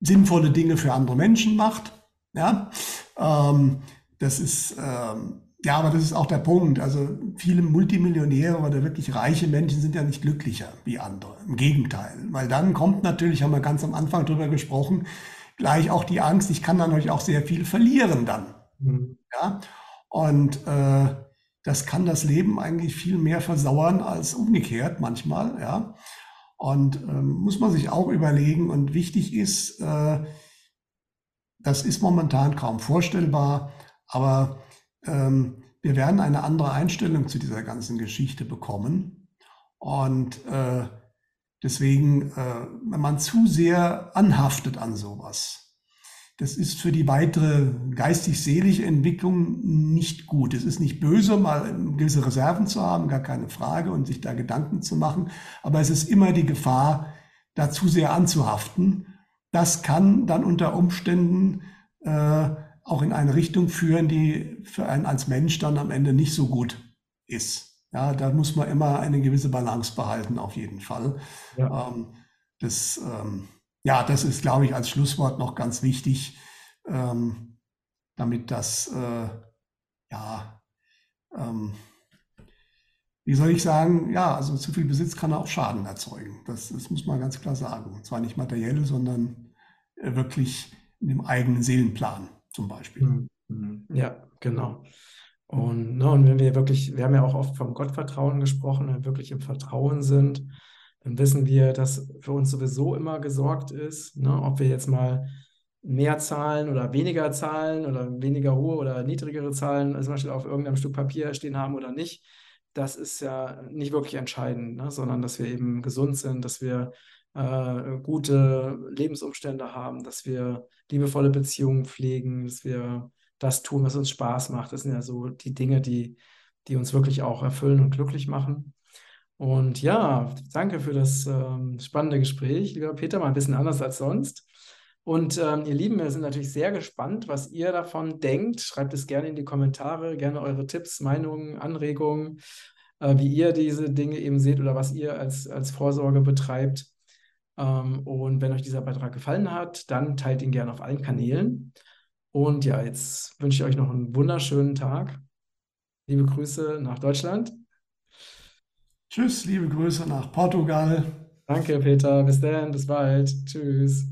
sinnvolle Dinge für andere Menschen macht. Ja, ähm, das ist, ähm, ja, aber das ist auch der Punkt. Also viele Multimillionäre oder wirklich reiche Menschen sind ja nicht glücklicher wie andere. Im Gegenteil. Weil dann kommt natürlich, haben wir ganz am Anfang drüber gesprochen, gleich auch die Angst, ich kann dann natürlich auch sehr viel verlieren dann. Mhm. Ja, und äh, das kann das Leben eigentlich viel mehr versauern als umgekehrt manchmal. Ja, und ähm, muss man sich auch überlegen. Und wichtig ist, äh, das ist momentan kaum vorstellbar, aber ähm, wir werden eine andere Einstellung zu dieser ganzen Geschichte bekommen. Und äh, deswegen, äh, wenn man zu sehr anhaftet an sowas, das ist für die weitere geistig-seelische Entwicklung nicht gut. Es ist nicht böse, mal gewisse Reserven zu haben, gar keine Frage, und sich da Gedanken zu machen. Aber es ist immer die Gefahr, da zu sehr anzuhaften. Das kann dann unter Umständen äh, auch in eine Richtung führen, die für einen als Mensch dann am Ende nicht so gut ist. Ja, da muss man immer eine gewisse Balance behalten, auf jeden Fall. Ja. Ähm, das, ähm, ja, das ist, glaube ich, als Schlusswort noch ganz wichtig, ähm, damit das, äh, ja, ähm, wie soll ich sagen, ja, also zu viel Besitz kann auch Schaden erzeugen. Das, das muss man ganz klar sagen. Und zwar nicht materiell, sondern wirklich in dem eigenen Seelenplan zum Beispiel. Mhm. Mhm. Ja, genau. Und, ne, und wenn wir wirklich, wir haben ja auch oft vom Gottvertrauen gesprochen, wenn wir wirklich im Vertrauen sind, dann wissen wir, dass für uns sowieso immer gesorgt ist, ne, ob wir jetzt mal mehr zahlen oder weniger zahlen oder weniger hohe oder niedrigere Zahlen zum Beispiel auf irgendeinem Stück Papier stehen haben oder nicht. Das ist ja nicht wirklich entscheidend, ne, sondern dass wir eben gesund sind, dass wir äh, gute Lebensumstände haben, dass wir liebevolle Beziehungen pflegen, dass wir das tun, was uns Spaß macht. Das sind ja so die Dinge, die, die uns wirklich auch erfüllen und glücklich machen. Und ja, danke für das ähm, spannende Gespräch, lieber Peter, mal ein bisschen anders als sonst. Und ähm, ihr Lieben, wir sind natürlich sehr gespannt, was ihr davon denkt. Schreibt es gerne in die Kommentare, gerne eure Tipps, Meinungen, Anregungen, äh, wie ihr diese Dinge eben seht oder was ihr als, als Vorsorge betreibt. Ähm, und wenn euch dieser Beitrag gefallen hat, dann teilt ihn gerne auf allen Kanälen. Und ja, jetzt wünsche ich euch noch einen wunderschönen Tag. Liebe Grüße nach Deutschland. Tschüss, liebe Grüße nach Portugal. Danke, Peter. Bis dann, bis bald. Tschüss.